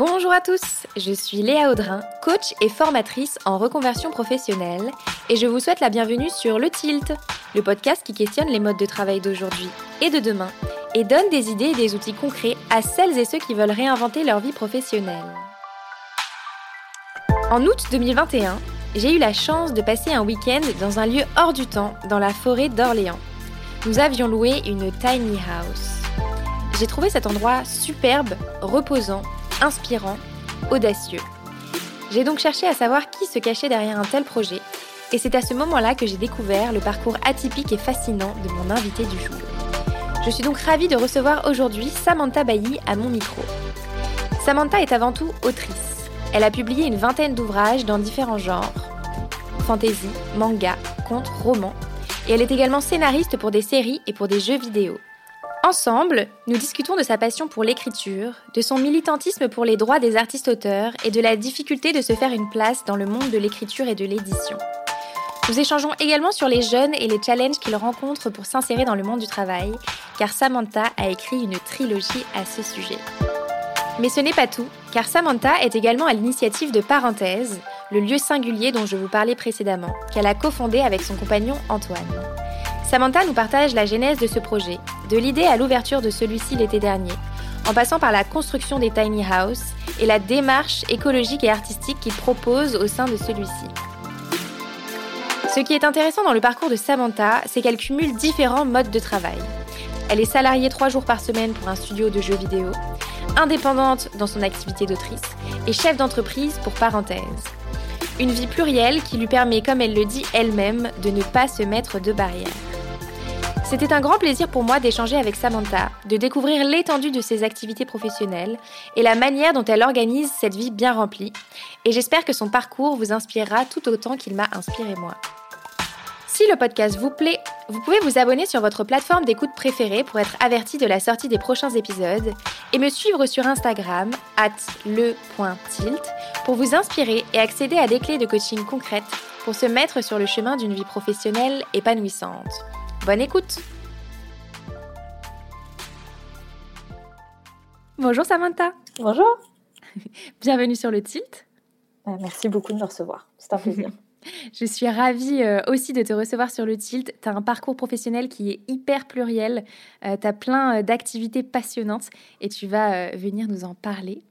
Bonjour à tous, je suis Léa Audrin, coach et formatrice en reconversion professionnelle, et je vous souhaite la bienvenue sur Le Tilt, le podcast qui questionne les modes de travail d'aujourd'hui et de demain, et donne des idées et des outils concrets à celles et ceux qui veulent réinventer leur vie professionnelle. En août 2021, j'ai eu la chance de passer un week-end dans un lieu hors du temps, dans la forêt d'Orléans. Nous avions loué une tiny house. J'ai trouvé cet endroit superbe, reposant inspirant, audacieux. J'ai donc cherché à savoir qui se cachait derrière un tel projet, et c'est à ce moment-là que j'ai découvert le parcours atypique et fascinant de mon invité du jour. Je suis donc ravie de recevoir aujourd'hui Samantha Bailly à mon micro. Samantha est avant tout autrice. Elle a publié une vingtaine d'ouvrages dans différents genres fantasy, manga, contes, romans, et elle est également scénariste pour des séries et pour des jeux vidéo. Ensemble, nous discutons de sa passion pour l'écriture, de son militantisme pour les droits des artistes-auteurs et de la difficulté de se faire une place dans le monde de l'écriture et de l'édition. Nous échangeons également sur les jeunes et les challenges qu'ils rencontrent pour s'insérer dans le monde du travail, car Samantha a écrit une trilogie à ce sujet. Mais ce n'est pas tout, car Samantha est également à l'initiative de Parenthèse, le lieu singulier dont je vous parlais précédemment, qu'elle a cofondé avec son compagnon Antoine. Samantha nous partage la genèse de ce projet, de l'idée à l'ouverture de celui-ci l'été dernier, en passant par la construction des tiny houses et la démarche écologique et artistique qu'il propose au sein de celui-ci. Ce qui est intéressant dans le parcours de Samantha, c'est qu'elle cumule différents modes de travail. Elle est salariée trois jours par semaine pour un studio de jeux vidéo, indépendante dans son activité d'autrice et chef d'entreprise pour parenthèse. Une vie plurielle qui lui permet, comme elle le dit elle-même, de ne pas se mettre de barrières. C'était un grand plaisir pour moi d'échanger avec Samantha, de découvrir l'étendue de ses activités professionnelles et la manière dont elle organise cette vie bien remplie. Et j'espère que son parcours vous inspirera tout autant qu'il m'a inspiré moi. Si le podcast vous plaît, vous pouvez vous abonner sur votre plateforme d'écoute préférée pour être averti de la sortie des prochains épisodes et me suivre sur Instagram, at le.tilt, pour vous inspirer et accéder à des clés de coaching concrètes pour se mettre sur le chemin d'une vie professionnelle épanouissante. Bonne écoute Bonjour Samantha Bonjour Bienvenue sur le Tilt. Euh, merci beaucoup de me recevoir, c'est un plaisir. Je suis ravie euh, aussi de te recevoir sur le Tilt. Tu as un parcours professionnel qui est hyper pluriel. Euh, tu as plein d'activités passionnantes et tu vas venir nous en parler.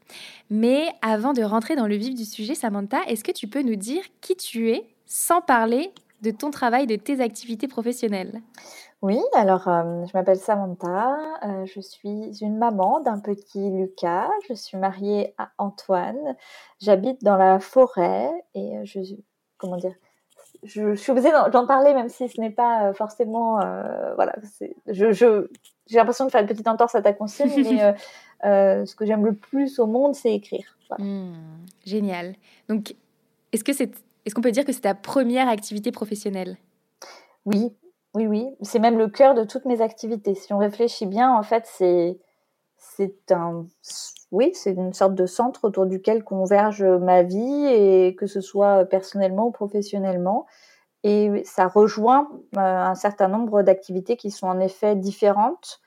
Mais avant de rentrer dans le vif du sujet, Samantha, est-ce que tu peux nous dire qui tu es sans parler de ton travail, de tes activités professionnelles. Oui, alors euh, je m'appelle Samantha, euh, je suis une maman d'un petit Lucas, je suis mariée à Antoine, j'habite dans la forêt et euh, je, comment dire, je, suis obligée d'en parler même si ce n'est pas forcément, voilà, je, j'ai l'impression de faire une petite entorse à ta consigne, mais ce que j'aime le plus au monde, c'est écrire. Mmh, génial. Donc, est-ce que c'est est-ce qu'on peut dire que c'est ta première activité professionnelle? Oui, oui, oui. C'est même le cœur de toutes mes activités. Si on réfléchit bien, en fait, c'est c'est un oui, c'est une sorte de centre autour duquel converge ma vie et que ce soit personnellement ou professionnellement. Et ça rejoint euh, un certain nombre d'activités qui sont en effet différentes.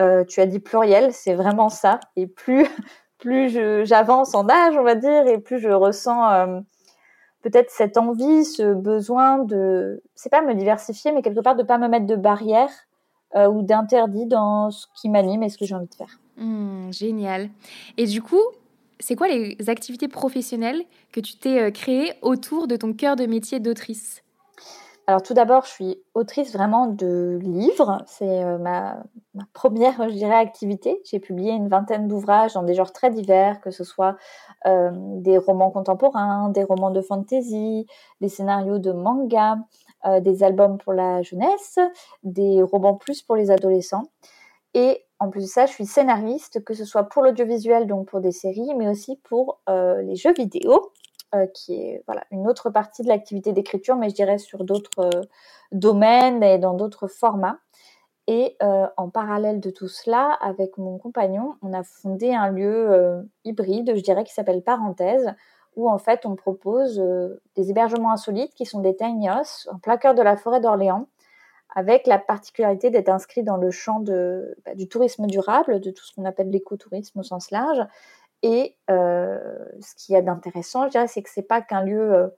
Euh, tu as dit pluriel, c'est vraiment ça. Et plus plus j'avance en âge, on va dire, et plus je ressens euh, peut-être cette envie, ce besoin de, c'est pas me diversifier, mais quelque part de pas me mettre de barrières euh, ou d'interdits dans ce qui m'anime et ce que j'ai envie de faire. Mmh, génial. Et du coup, c'est quoi les activités professionnelles que tu t'es euh, créées autour de ton cœur de métier d'autrice? Alors tout d'abord, je suis autrice vraiment de livres. C'est euh, ma, première, je dirais, activité. J'ai publié une vingtaine d'ouvrages dans des genres très divers, que ce soit euh, des romans contemporains, des romans de fantasy, des scénarios de manga, euh, des albums pour la jeunesse, des romans plus pour les adolescents. Et en plus de ça, je suis scénariste, que ce soit pour l'audiovisuel, donc pour des séries, mais aussi pour les jeux vidéo. Euh, qui est voilà, une autre partie de l'activité d'écriture, mais je dirais sur d'autres euh, domaines et dans d'autres formats. Et euh, en parallèle de tout cela, avec mon compagnon, on a fondé un lieu hybride, je dirais, qui s'appelle Parenthèse, où en fait on propose des hébergements insolites qui sont des tiny en plein cœur de la forêt d'Orléans, avec la particularité d'être inscrit dans le champ de, bah, du tourisme durable, de tout ce qu'on appelle l'écotourisme au sens large, Et ce qu'il y a d'intéressant, je dirais, c'est que c'est pas qu'un lieu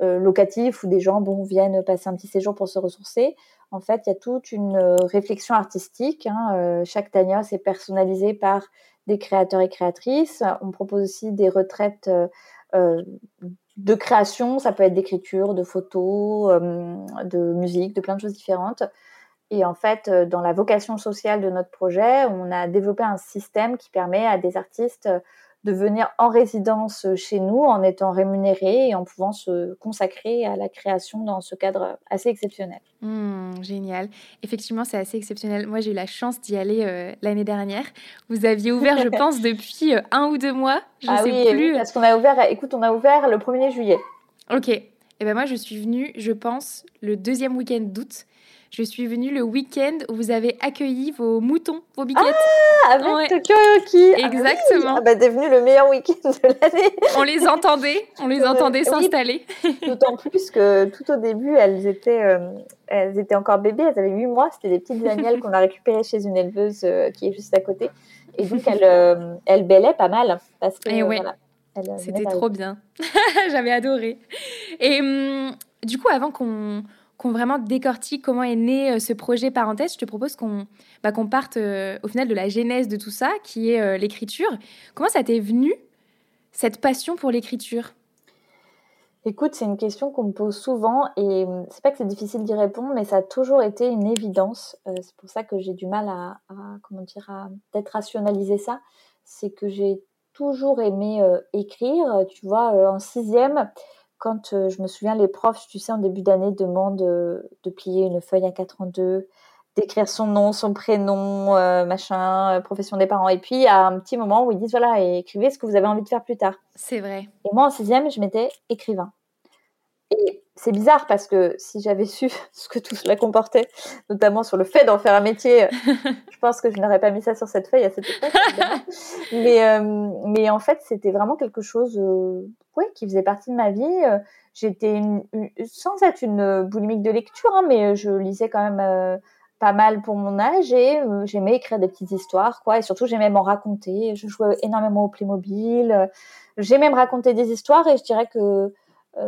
locatif où des gens viennent passer un petit séjour pour se ressourcer. En fait, il y a toute une réflexion artistique. Hein. chaque Tania, c'est personnalisé par des créateurs et créatrices. On propose aussi des retraites de création, ça peut être d'écriture, de photos, de musique, de plein de choses différentes. Et en fait, dans la vocation sociale de notre projet, on a développé un système qui permet à des artistes de venir en résidence chez nous en étant rémunérés et en pouvant se consacrer à la création dans ce cadre assez exceptionnel. Mmh, génial. Effectivement, c'est assez exceptionnel. Moi, j'ai eu la chance d'y aller euh, l'année dernière. Vous aviez ouvert, je pense, depuis euh, un ou deux mois. Je ah sais oui, plus. parce qu'on a ouvert, écoute, on a ouvert le 1er juillet. Ok. Et eh ben moi, je suis venue, je pense, le deuxième week-end d'août. Je suis venue le week-end où vous avez accueilli vos moutons, vos biquettes. Ah, avec Tokyo Yoki. Ah Exactement. Ah, bah, t'es venu le meilleur week-end de l'année. On les entendait, on les entendait s'installer. D'autant plus que tout au début, elles étaient, euh, elles étaient encore bébés, elles avaient 8 mois. C'était des petites agnelles qu'on a récupérées chez une éleveuse euh, qui est juste à côté. Et donc, elles, euh, elles bêlaient pas mal. Parce que, Et C'était trop bien. J'avais adoré. Et hum, du coup, avant qu'on qu'on vraiment décortique comment est né euh, ce projet parenthèse, je te propose qu'on bah, parte euh, au final de la genèse de tout ça, qui est euh, l'écriture. Comment ça t'est venu, cette passion pour l'écriture? Écoute, c'est une question qu'on me pose souvent et hum, c'est pas que c'est difficile d'y répondre, mais ça a toujours été une évidence. c'est pour ça que j'ai du mal à, comment dire, à peut-être rationaliser ça. C'est que j'ai toujours aimé écrire. Tu vois, en sixième, quand euh, je me souviens, les profs, tu sais, en début d'année, demandent euh, de plier une feuille à 4 en deux, d'écrire son nom, son prénom, euh, machin, profession des parents. Et puis, il y a un petit moment où ils disent, voilà, écrivez ce que vous avez envie de faire plus tard. C'est vrai. Et moi, en sixième, je m'étais écrivain. Et c'est bizarre parce que si j'avais su ce que tout cela comportait, notamment sur le fait d'en faire un métier, je pense que je n'aurais pas mis ça sur cette feuille à cette époque. mais, euh, mais en fait, c'était vraiment quelque chose euh, ouais, qui faisait partie de ma vie. Euh, j'étais sans être une boulimique de lecture, hein, mais je lisais quand même pas mal pour mon âge et j'aimais écrire des petites histoires, quoi. Et surtout, j'aimais m'en raconter. Je jouais énormément au Playmobil. J'aimais me raconter des histoires et je dirais que euh,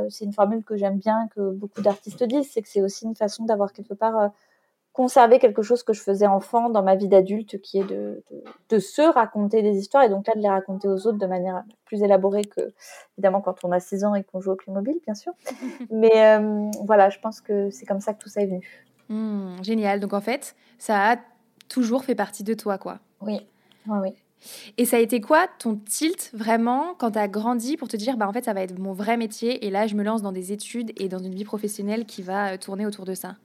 c'est une formule que j'aime bien, que beaucoup d'artistes disent, c'est que c'est aussi une façon d'avoir quelque part euh, conservé quelque chose que je faisais enfant dans ma vie d'adulte, qui est de, de, se raconter des histoires et donc là de les raconter aux autres de manière plus élaborée que évidemment quand on a 6 ans et qu'on joue au Playmobil, bien sûr. Mais euh, voilà, je pense que c'est comme ça que tout ça est venu. Mmh, génial. Donc en fait, ça a toujours fait partie de toi, quoi. Oui, oui, oui. Et ça a été quoi ton tilt vraiment quand tu as grandi pour te dire bah en fait ça va être mon vrai métier et là je me lance dans des études et dans une vie professionnelle qui va euh, tourner autour de ça?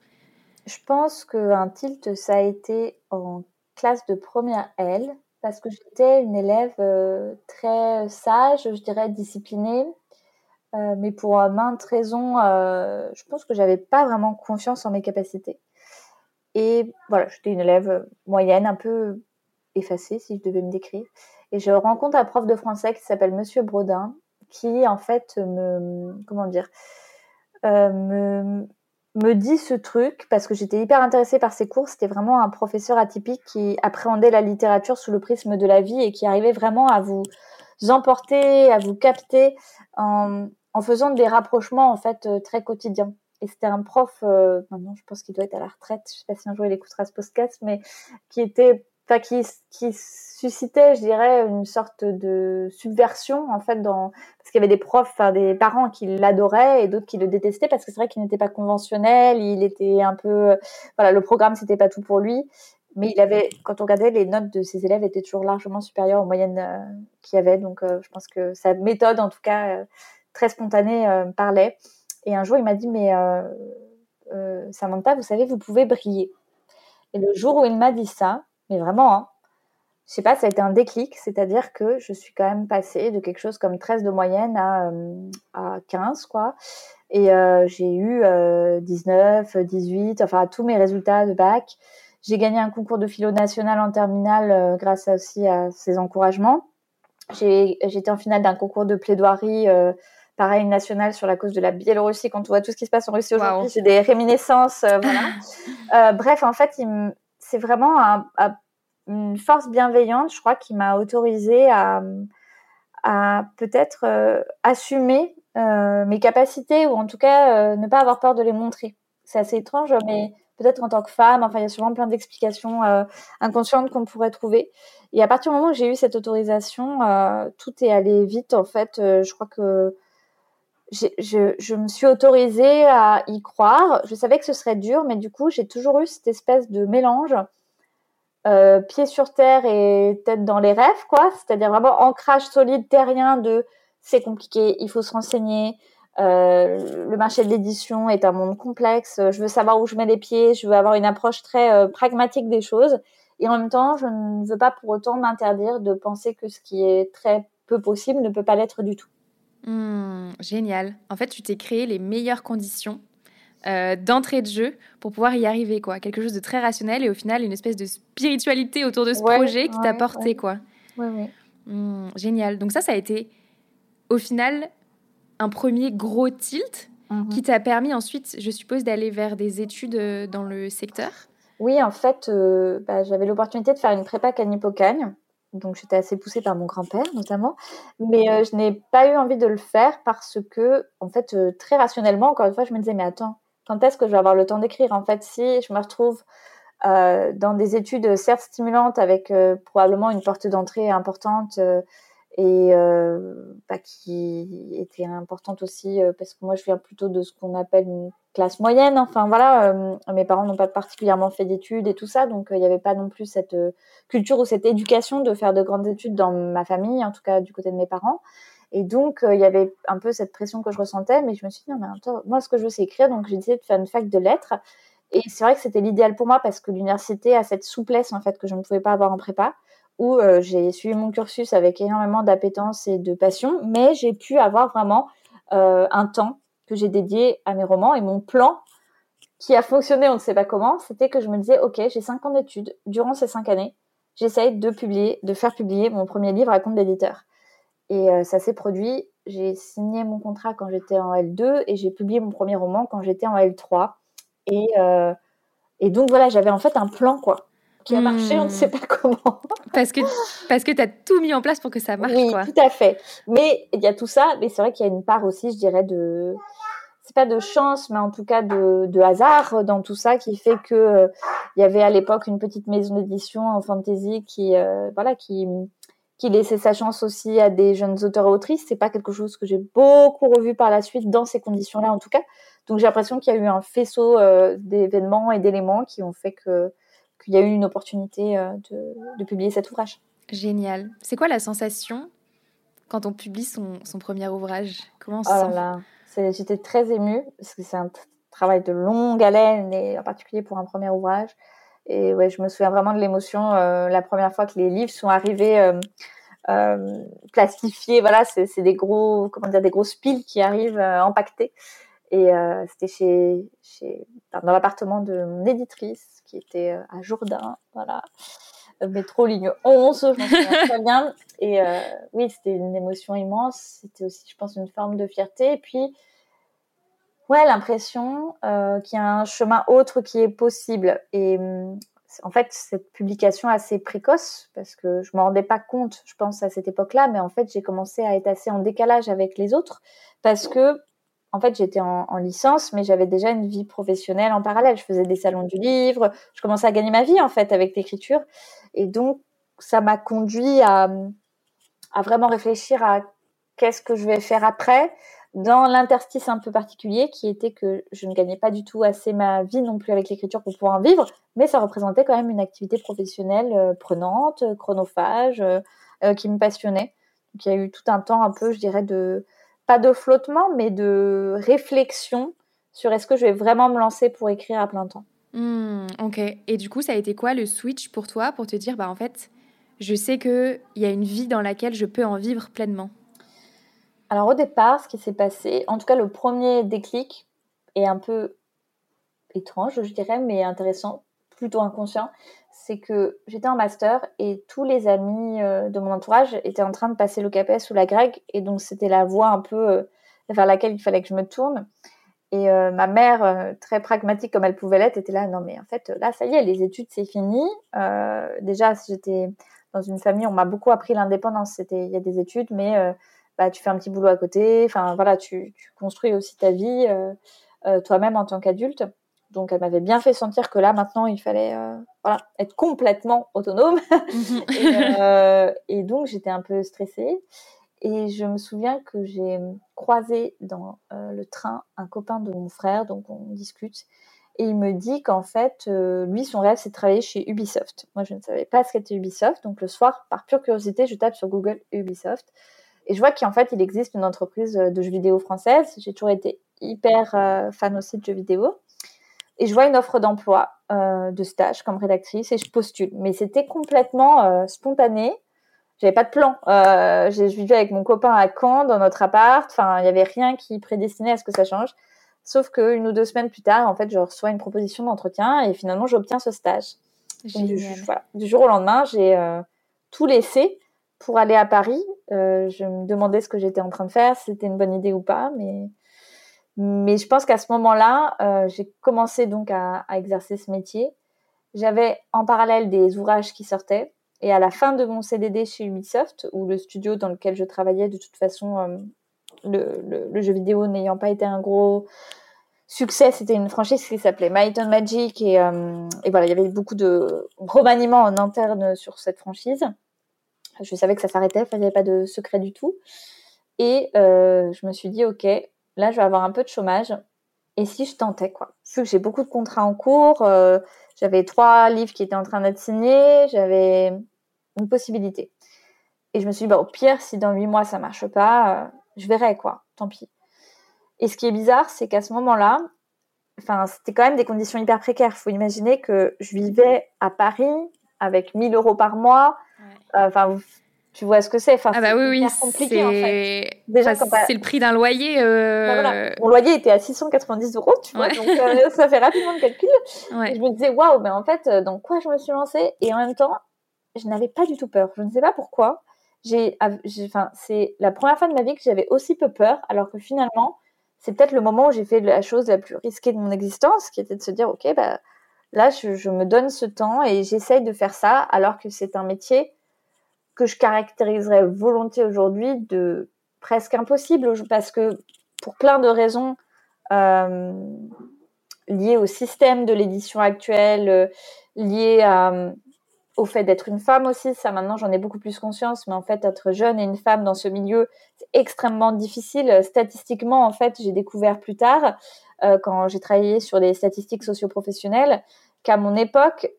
Je pense qu'un tilt ça a été en classe de première L parce que j'étais une élève euh, très sage, je dirais disciplinée. Euh, mais pour maintes raisons, je pense que j'avais pas vraiment confiance en mes capacités. Et voilà, j'étais une élève moyenne, un peu effacée si je devais me décrire. Et je rencontre un prof de français qui s'appelle Monsieur Brodin, qui en fait me, comment dire, euh, me, me dit ce truc parce que j'étais hyper intéressée par ses cours. C'était vraiment un professeur atypique qui appréhendait la littérature sous le prisme de la vie et qui arrivait vraiment à vous emporter, à vous capter en, en faisant des rapprochements en fait euh, très quotidiens. Et c'était un prof, euh, maintenant je pense qu'il doit être à la retraite, je sais pas si un jour il écoutera ce podcast, mais qui était qui, qui suscitait, je dirais, une sorte de subversion en fait dans parce qu'il y avait des profs, enfin des parents qui l'adoraient et d'autres qui le détestaient parce que c'est vrai qu'il n'était pas conventionnel, il était un peu, voilà, le programme c'était pas tout pour lui, mais il avait, quand on regardait les notes de ses élèves étaient toujours largement supérieures aux moyennes euh, qu'il y avait, donc euh, je pense que sa méthode, en tout cas euh, très spontanée, parlait. Et un jour il m'a dit mais Samantha, vous savez, vous pouvez briller. Et le jour où il m'a dit ça, mais vraiment, hein, je sais pas, ça a été un déclic, c'est-à-dire que je suis quand même passée de quelque chose comme 13 de moyenne à, euh, à 15, quoi. Et euh, j'ai eu 19, euh, 18, enfin tous mes résultats de bac. J'ai gagné un concours de philo national en terminale grâce aussi à ces encouragements. J'étais en finale d'un concours de plaidoirie, pareil, national sur la cause de la Biélorussie. Quand on voit tout ce qui se passe en Russie aujourd'hui, j'ai des réminiscences. voilà. bref, en fait, il c'est vraiment une force bienveillante, je crois, qui m'a autorisée à, peut-être assumer mes capacités ou en tout cas ne pas avoir peur de les montrer. C'est assez étrange, mais peut-être en tant que femme, enfin il y a souvent plein d'explications inconscientes qu'on pourrait trouver. Et à partir du moment où j'ai eu cette autorisation, tout est allé vite en fait. je crois que je, me suis autorisée à y croire. Je savais que ce serait dur, mais du coup, j'ai toujours eu cette espèce de mélange euh, pied sur terre et tête dans les rêves, quoi. C'est-à-dire vraiment ancrage solide terrien de c'est compliqué, il faut se renseigner. Euh, le marché de l'édition est un monde complexe. Je veux savoir où je mets les pieds. Je veux avoir une approche très euh, pragmatique des choses. Et en même temps, je ne veux pas pour autant m'interdire de penser que ce qui est très peu possible ne peut pas l'être du tout. Mmh, génial. En fait, tu t'es créé les meilleures conditions euh, d'entrée de jeu pour pouvoir y arriver, quoi. Quelque chose de très rationnel et au final une espèce de spiritualité autour de ce projet qui t'a porté, quoi. Mmh, génial. Donc ça, ça a été au final un premier gros tilt mmh qui t'a permis ensuite, je suppose, d'aller vers des études euh, dans le secteur? Oui, en fait, euh, bah, j'avais l'opportunité de faire une prépa canipocagne donc j'étais assez poussée par mon grand-père notamment, mais euh, je n'ai pas eu envie de le faire parce que, en fait, euh, très rationnellement, encore une fois, je me disais, mais attends, quand est-ce que je vais avoir le temps d'écrire? En fait, si je me retrouve euh, dans des études certes stimulantes avec probablement une porte d'entrée importante et bah, qui était importante aussi parce que moi je viens plutôt de ce qu'on appelle une classe moyenne. Enfin voilà, euh, mes parents n'ont pas particulièrement fait d'études et tout ça, donc euh, il n'y avait pas non plus cette euh, culture ou cette éducation de faire de grandes études dans ma famille, en tout cas du côté de mes parents. Et donc il y avait un peu cette pression que je ressentais, mais je me suis dit non mais attends, moi ce que je veux c'est écrire, donc j'ai décidé de faire une fac de lettres. Et c'est vrai que c'était l'idéal pour moi parce que l'université a cette souplesse en fait que je ne pouvais pas avoir en prépa où j'ai suivi mon cursus avec énormément d'appétence et de passion, mais j'ai pu avoir vraiment un temps que j'ai dédié à mes romans. Et mon plan, qui a fonctionné, on ne sait pas comment, c'était que je me disais, OK, j'ai cinq ans d'études. Durant ces cinq années, j'essaye de publier, de faire publier mon premier livre à compte d'éditeur. Et euh, ça s'est produit. J'ai signé mon contrat quand j'étais en L2 et j'ai publié mon premier roman quand j'étais en L3. Et, euh, et donc voilà, j'avais en fait un plan, quoi qui a marché, on ne sait hmm. pas comment. parce que, parce que tu as tout mis en place pour que ça marche. Oui, tout à fait. Mais il y a tout ça, mais c'est vrai qu'il y a une part aussi, je dirais, de. C'est pas de chance, mais en tout cas de, de hasard dans tout ça qui fait que euh, il y avait à l'époque une petite maison d'édition en fantasy qui, euh, voilà, qui, qui laissait sa chance aussi à des jeunes auteurs et autrices. C'est pas quelque chose que j'ai beaucoup revu par la suite dans ces conditions-là, en tout cas. Donc j'ai l'impression qu'il y a eu un faisceau euh, d'événements et d'éléments qui ont fait que qu'il y a eu une opportunité euh, de, publier cet ouvrage. Génial. C'est quoi la sensation quand on publie son, premier ouvrage? Comment on se oh sent? J'étais très émue parce que c'est un travail de longue haleine et en particulier pour un premier ouvrage. Et ouais, je me souviens vraiment de l'émotion euh, la première fois que les livres sont arrivés euh, plastifiés. Voilà, c'est des gros, comment dire, des grosses piles qui arrivent empaquetées. Et c'était chez, chez, dans l'appartement de mon éditrice qui était euh, à Jourdain, voilà, euh, métro ligne 11, je m'en très bien. Et euh, oui, c'était une émotion immense. C'était aussi, je pense, une forme de fierté. Et puis, ouais, l'impression qu'il y a un chemin autre qui est possible. Et en fait, cette publication assez précoce, parce que je ne me rendais pas compte, je pense, à cette époque-là, mais en fait, j'ai commencé à être assez en décalage avec les autres, parce que en fait, j'étais en, licence, mais j'avais déjà une vie professionnelle en parallèle. Je faisais des salons du livre, je commençais à gagner ma vie en fait avec l'écriture, et donc ça m'a conduit à, vraiment réfléchir à qu'est-ce que je vais faire après, dans l'interstice un peu particulier qui était que je ne gagnais pas du tout assez ma vie non plus avec l'écriture pour pouvoir en vivre, mais ça représentait quand même une activité professionnelle euh, prenante, chronophage, euh, euh, qui me passionnait. Donc il y a eu tout un temps un peu, je dirais, de pas de flottement, mais de réflexion sur est-ce que je vais vraiment me lancer pour écrire à plein temps. Hmm, ok. Et du coup, ça a été quoi le switch pour toi pour te dire, bah en fait, je sais qu'il y a une vie dans laquelle je peux en vivre pleinement? Alors au départ, ce qui s'est passé, en tout cas le premier déclic est un peu étrange, je dirais, mais intéressant, plutôt inconscient c'est que j'étais en master et tous les amis euh, de mon entourage étaient en train de passer le CAPES ou la grecque et donc c'était la voie un peu euh, vers laquelle il fallait que je me tourne. Et ma mère, très pragmatique comme elle pouvait l'être, était là, non mais en fait, là, ça y est, les études, c'est fini. déjà, j'étais dans une famille, on m'a beaucoup appris l'indépendance. C'était, il y a des études, mais bah, tu fais un petit boulot à côté. Enfin, voilà, tu, tu construis aussi ta vie toi-même en tant qu'adulte. Donc, elle m'avait bien fait sentir que là, maintenant, il fallait voilà, être complètement autonome. et, et, donc, j'étais un peu stressée. Et je me souviens que j'ai croisé dans euh, le train un copain de mon frère, donc on discute. Et il me dit qu'en fait, euh, lui, son rêve, c'est de travailler chez Ubisoft. Moi, je ne savais pas ce qu'était Ubisoft. Donc le soir, par pure curiosité, je tape sur Google Ubisoft. Et je vois qu'en fait, il existe une entreprise de jeux vidéo française. J'ai toujours été hyper euh, fan aussi de jeux vidéo. Et je vois une offre d'emploi de stage comme rédactrice et je postule. Mais c'était complètement spontané j'avais pas de plan. Euh, je vivais avec mon copain à Caen dans notre appart. Enfin, il y avait rien qui prédestinait à ce que ça change. Sauf qu'une ou deux semaines plus tard, en fait, je reçois une proposition d'entretien et finalement, j'obtiens ce stage. du, jour au lendemain, j'ai euh, tout laissé pour aller à Paris. Euh, je me demandais ce que j'étais en train de faire, si c'était une bonne idée ou pas, mais mais je pense qu'à ce moment-là, euh, j'ai commencé donc à, exercer ce métier. J'avais en parallèle des ouvrages qui sortaient. Et à la fin de mon CDD chez Ubisoft, ou le studio dans lequel je travaillais, de toute façon, euh, le, jeu vidéo n'ayant pas été un gros succès, c'était une franchise qui s'appelait Might and Magic. Et, euh, et, voilà, il y avait beaucoup de remaniements en interne sur cette franchise. Je savais que ça s'arrêtait, il n'y avait pas de secret du tout. Et je me suis dit, OK, là, je vais avoir un peu de chômage. Et si je tentais, quoi Vu que j'ai beaucoup de contrats en cours, j'avais trois livres qui étaient en train d'être signés, j'avais une possibilité. Et je me suis dit, bah, au pire, si dans huit mois ça marche pas, euh, je verrai quoi, tant pis. Et ce qui est bizarre, c'est qu'à ce moment-là, enfin, c'était quand même des conditions hyper précaires. Il faut imaginer que je vivais à Paris avec 1000 euros par mois. Euh, enfin, tu vois ce que c'est. Enfin, ah bah oui, oui, compliqué en fait. Déjà, c'est le prix d'un loyer. Euh... Bah, Mon loyer était à 690 euros, tu vois, donc euh, ça fait rapidement le calcul. je me disais, waouh, mais en fait, euh, dans quoi je me suis lancée? Et en même temps, je n'avais pas du tout peur. Je ne sais pas pourquoi. J'ai, enfin, c'est la première fois de ma vie que j'avais aussi peu peur, alors que finalement, c'est peut-être le moment où j'ai fait la chose la plus risquée de mon existence, qui était de se dire, ok, bah là, je, je me donne ce temps et j'essaye de faire ça, alors que c'est un métier que je caractériserais volontiers aujourd'hui de presque impossible parce que pour plein de raisons euh, liées au système de l'édition actuelle, euh, liées au fait d'être une femme aussi, ça maintenant j'en ai beaucoup plus conscience, mais en fait être jeune et une femme dans ce milieu, c'est extrêmement difficile. Statistiquement, en fait, j'ai découvert plus tard, euh, quand j'ai travaillé sur des statistiques socioprofessionnelles, qu'à mon époque,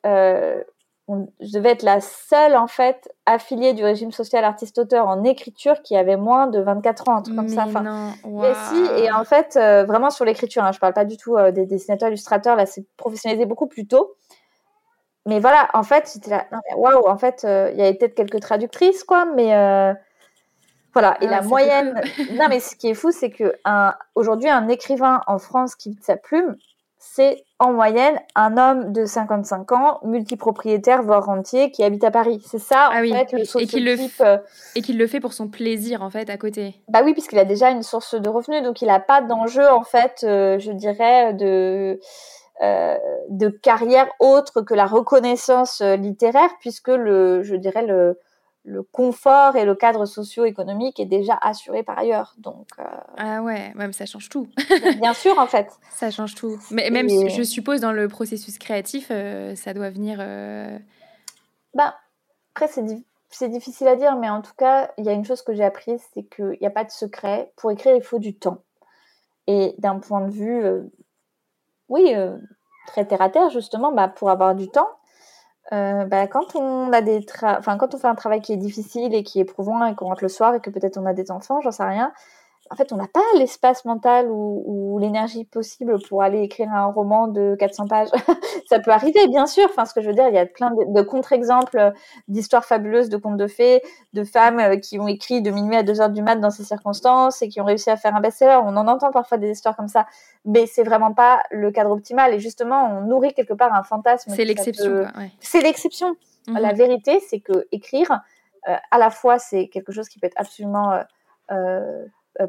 je devais être la seule en fait affiliée du régime social artiste-auteur en écriture qui avait moins de 24 ans, un truc comme ça. Enfin, si, et en fait, euh, vraiment sur l'écriture, hein, je parle pas du tout euh, des dessinateurs illustrateurs, là c'est professionnalisé beaucoup plus tôt. Mais voilà, en fait, j'étais là, waouh, en fait, euh, il y avait peut-être quelques traductrices, quoi, mais voilà. Et ah, la moyenne, non, mais ce qui est fou, c'est que aujourd'hui, un écrivain en France qui quitte sa plume, c'est en moyenne un homme de 55 ans, multipropriétaire, voire rentier, qui habite à Paris. C'est ça, ah en fait, le et qu'il le, euh, et qu'il le fait pour son plaisir, en fait, à côté. Bah oui, puisqu'il a déjà une source de revenus, donc il n'a pas d'enjeu, en fait, euh, je dirais, de, euh, de carrière autre que la reconnaissance littéraire, puisque le, je dirais, le, le confort et le cadre socio-économique est déjà assuré par ailleurs. Donc, euh, Ah ouais, même ça change tout. bien sûr, en fait. Ça change tout. Mais même, je suppose, dans le processus créatif, euh, ça doit venir... Euh... Bah, après, c'est, difficile à dire, mais en tout cas, il y a une chose que j'ai apprise, c'est qu'il n'y a pas de secret. Pour écrire, il faut du temps. Et d'un point de vue, oui, très terre-à-terre, justement, bah, pour avoir du temps, euh, bah, quand on a des enfin quand on fait un travail qui est difficile et qui est éprouvant et qu'on rentre le soir et que peut-être on a des enfants, j'en sais rien, en fait, on n'a pas l'espace mental ou, l'énergie possible pour aller écrire un roman de 400 pages. ça peut arriver, bien sûr. Enfin, ce que je veux dire, il y a plein de, contre-exemples d'histoires fabuleuses, de contes de fées, de femmes euh, qui ont écrit de minuit à 2 heures du mat dans ces circonstances et qui ont réussi à faire un best-seller. On en entend parfois des histoires comme ça, mais c'est vraiment pas le cadre optimal. Et justement, on nourrit quelque part un fantasme. C'est l'exception. C'est l'exception. La mhm. vérité, c'est que écrire, euh, à la fois, c'est quelque chose qui peut être absolument euh,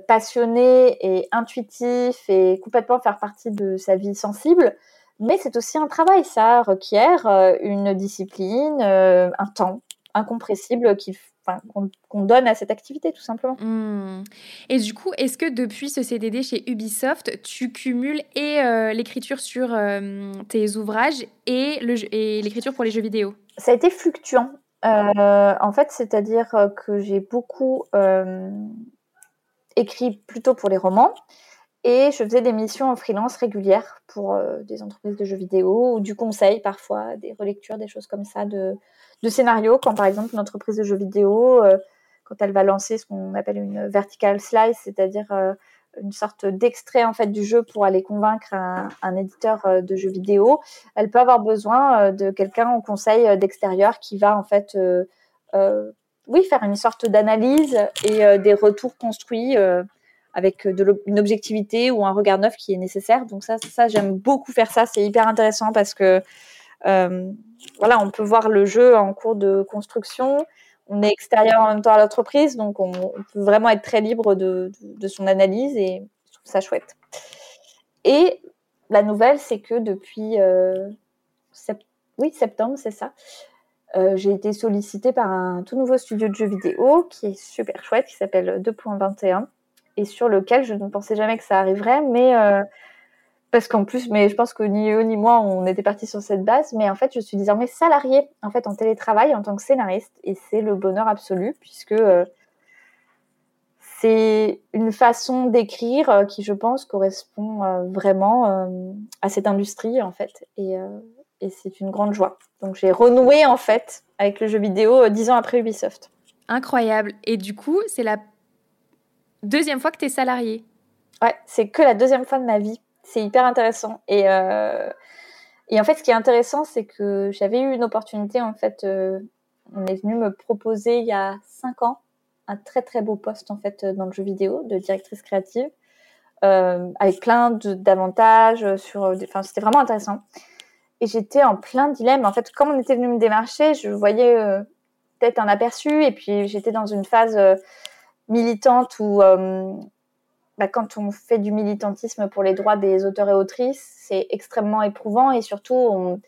passionné et intuitif et complètement faire partie de sa vie sensible. Mais c'est aussi un travail, ça requiert une discipline, un temps incompressible qu'il qu'on donne à cette activité, tout simplement. Mmh. Et du coup, est-ce que depuis ce CDD chez Ubisoft, tu cumules et euh, l'écriture sur euh, tes ouvrages et l'écriture pour les jeux vidéo? Ça a été fluctuant. Euh, en fait, c'est-à-dire que j'ai beaucoup écrit plutôt pour les romans. Et je faisais des missions en freelance régulières pour des entreprises de jeux vidéo ou du conseil parfois, des relectures, des choses comme ça de, scénarios, quand par exemple une entreprise de jeux vidéo, euh, quand elle va lancer ce qu'on appelle une vertical slice, c'est-à-dire euh, une sorte d'extrait en fait du jeu pour aller convaincre un, éditeur euh, de jeux vidéo, elle peut avoir besoin de quelqu'un en conseil d'extérieur qui va en fait oui faire une sorte d'analyse et des retours construits avec de une objectivité ou un regard neuf qui est nécessaire. Donc ça, ça j'aime beaucoup faire ça. C'est hyper intéressant parce que voilà, on peut voir le jeu en cours de construction. On est extérieur en même temps à l'entreprise, donc on, peut vraiment être très libre de, son analyse et je trouve ça chouette. Et la nouvelle, c'est que depuis euh, septembre, c'est ça, euh, j'ai été sollicitée par un tout nouveau studio de jeux vidéo qui est super chouette, qui s'appelle 2.21 et sur lequel je ne pensais jamais que ça arriverait, mais euh, parce qu'en plus, mais je pense que ni eux ni moi, on était partis sur cette base. Mais en fait, je suis désormais salariée en fait en télétravail en tant que scénariste, et c'est le bonheur absolu puisque euh, c'est une façon d'écrire qui, je pense, correspond vraiment à cette industrie en fait, et c'est une grande joie. Donc j'ai renoué en fait avec le jeu vidéo dix ans après Ubisoft. Incroyable. Et du coup, c'est la deuxième fois que tu es salariée. Ouais, c'est que la deuxième fois de ma vie c'est hyper intéressant. Et, euh, et en fait, ce qui est intéressant, c'est que j'avais eu une opportunité. En fait, euh, on est venu me proposer il y a cinq ans un très très beau poste en fait dans le jeu vidéo de directrice créative, euh, avec plein d'avantages sur. Enfin, c'était vraiment intéressant. Et j'étais en plein dilemme. En fait, comme on était venu me démarcher, je voyais peut-être un aperçu. Et puis, j'étais dans une phase militante où bah, quand on fait du militantisme pour les droits des auteurs et autrices, c'est extrêmement éprouvant et surtout,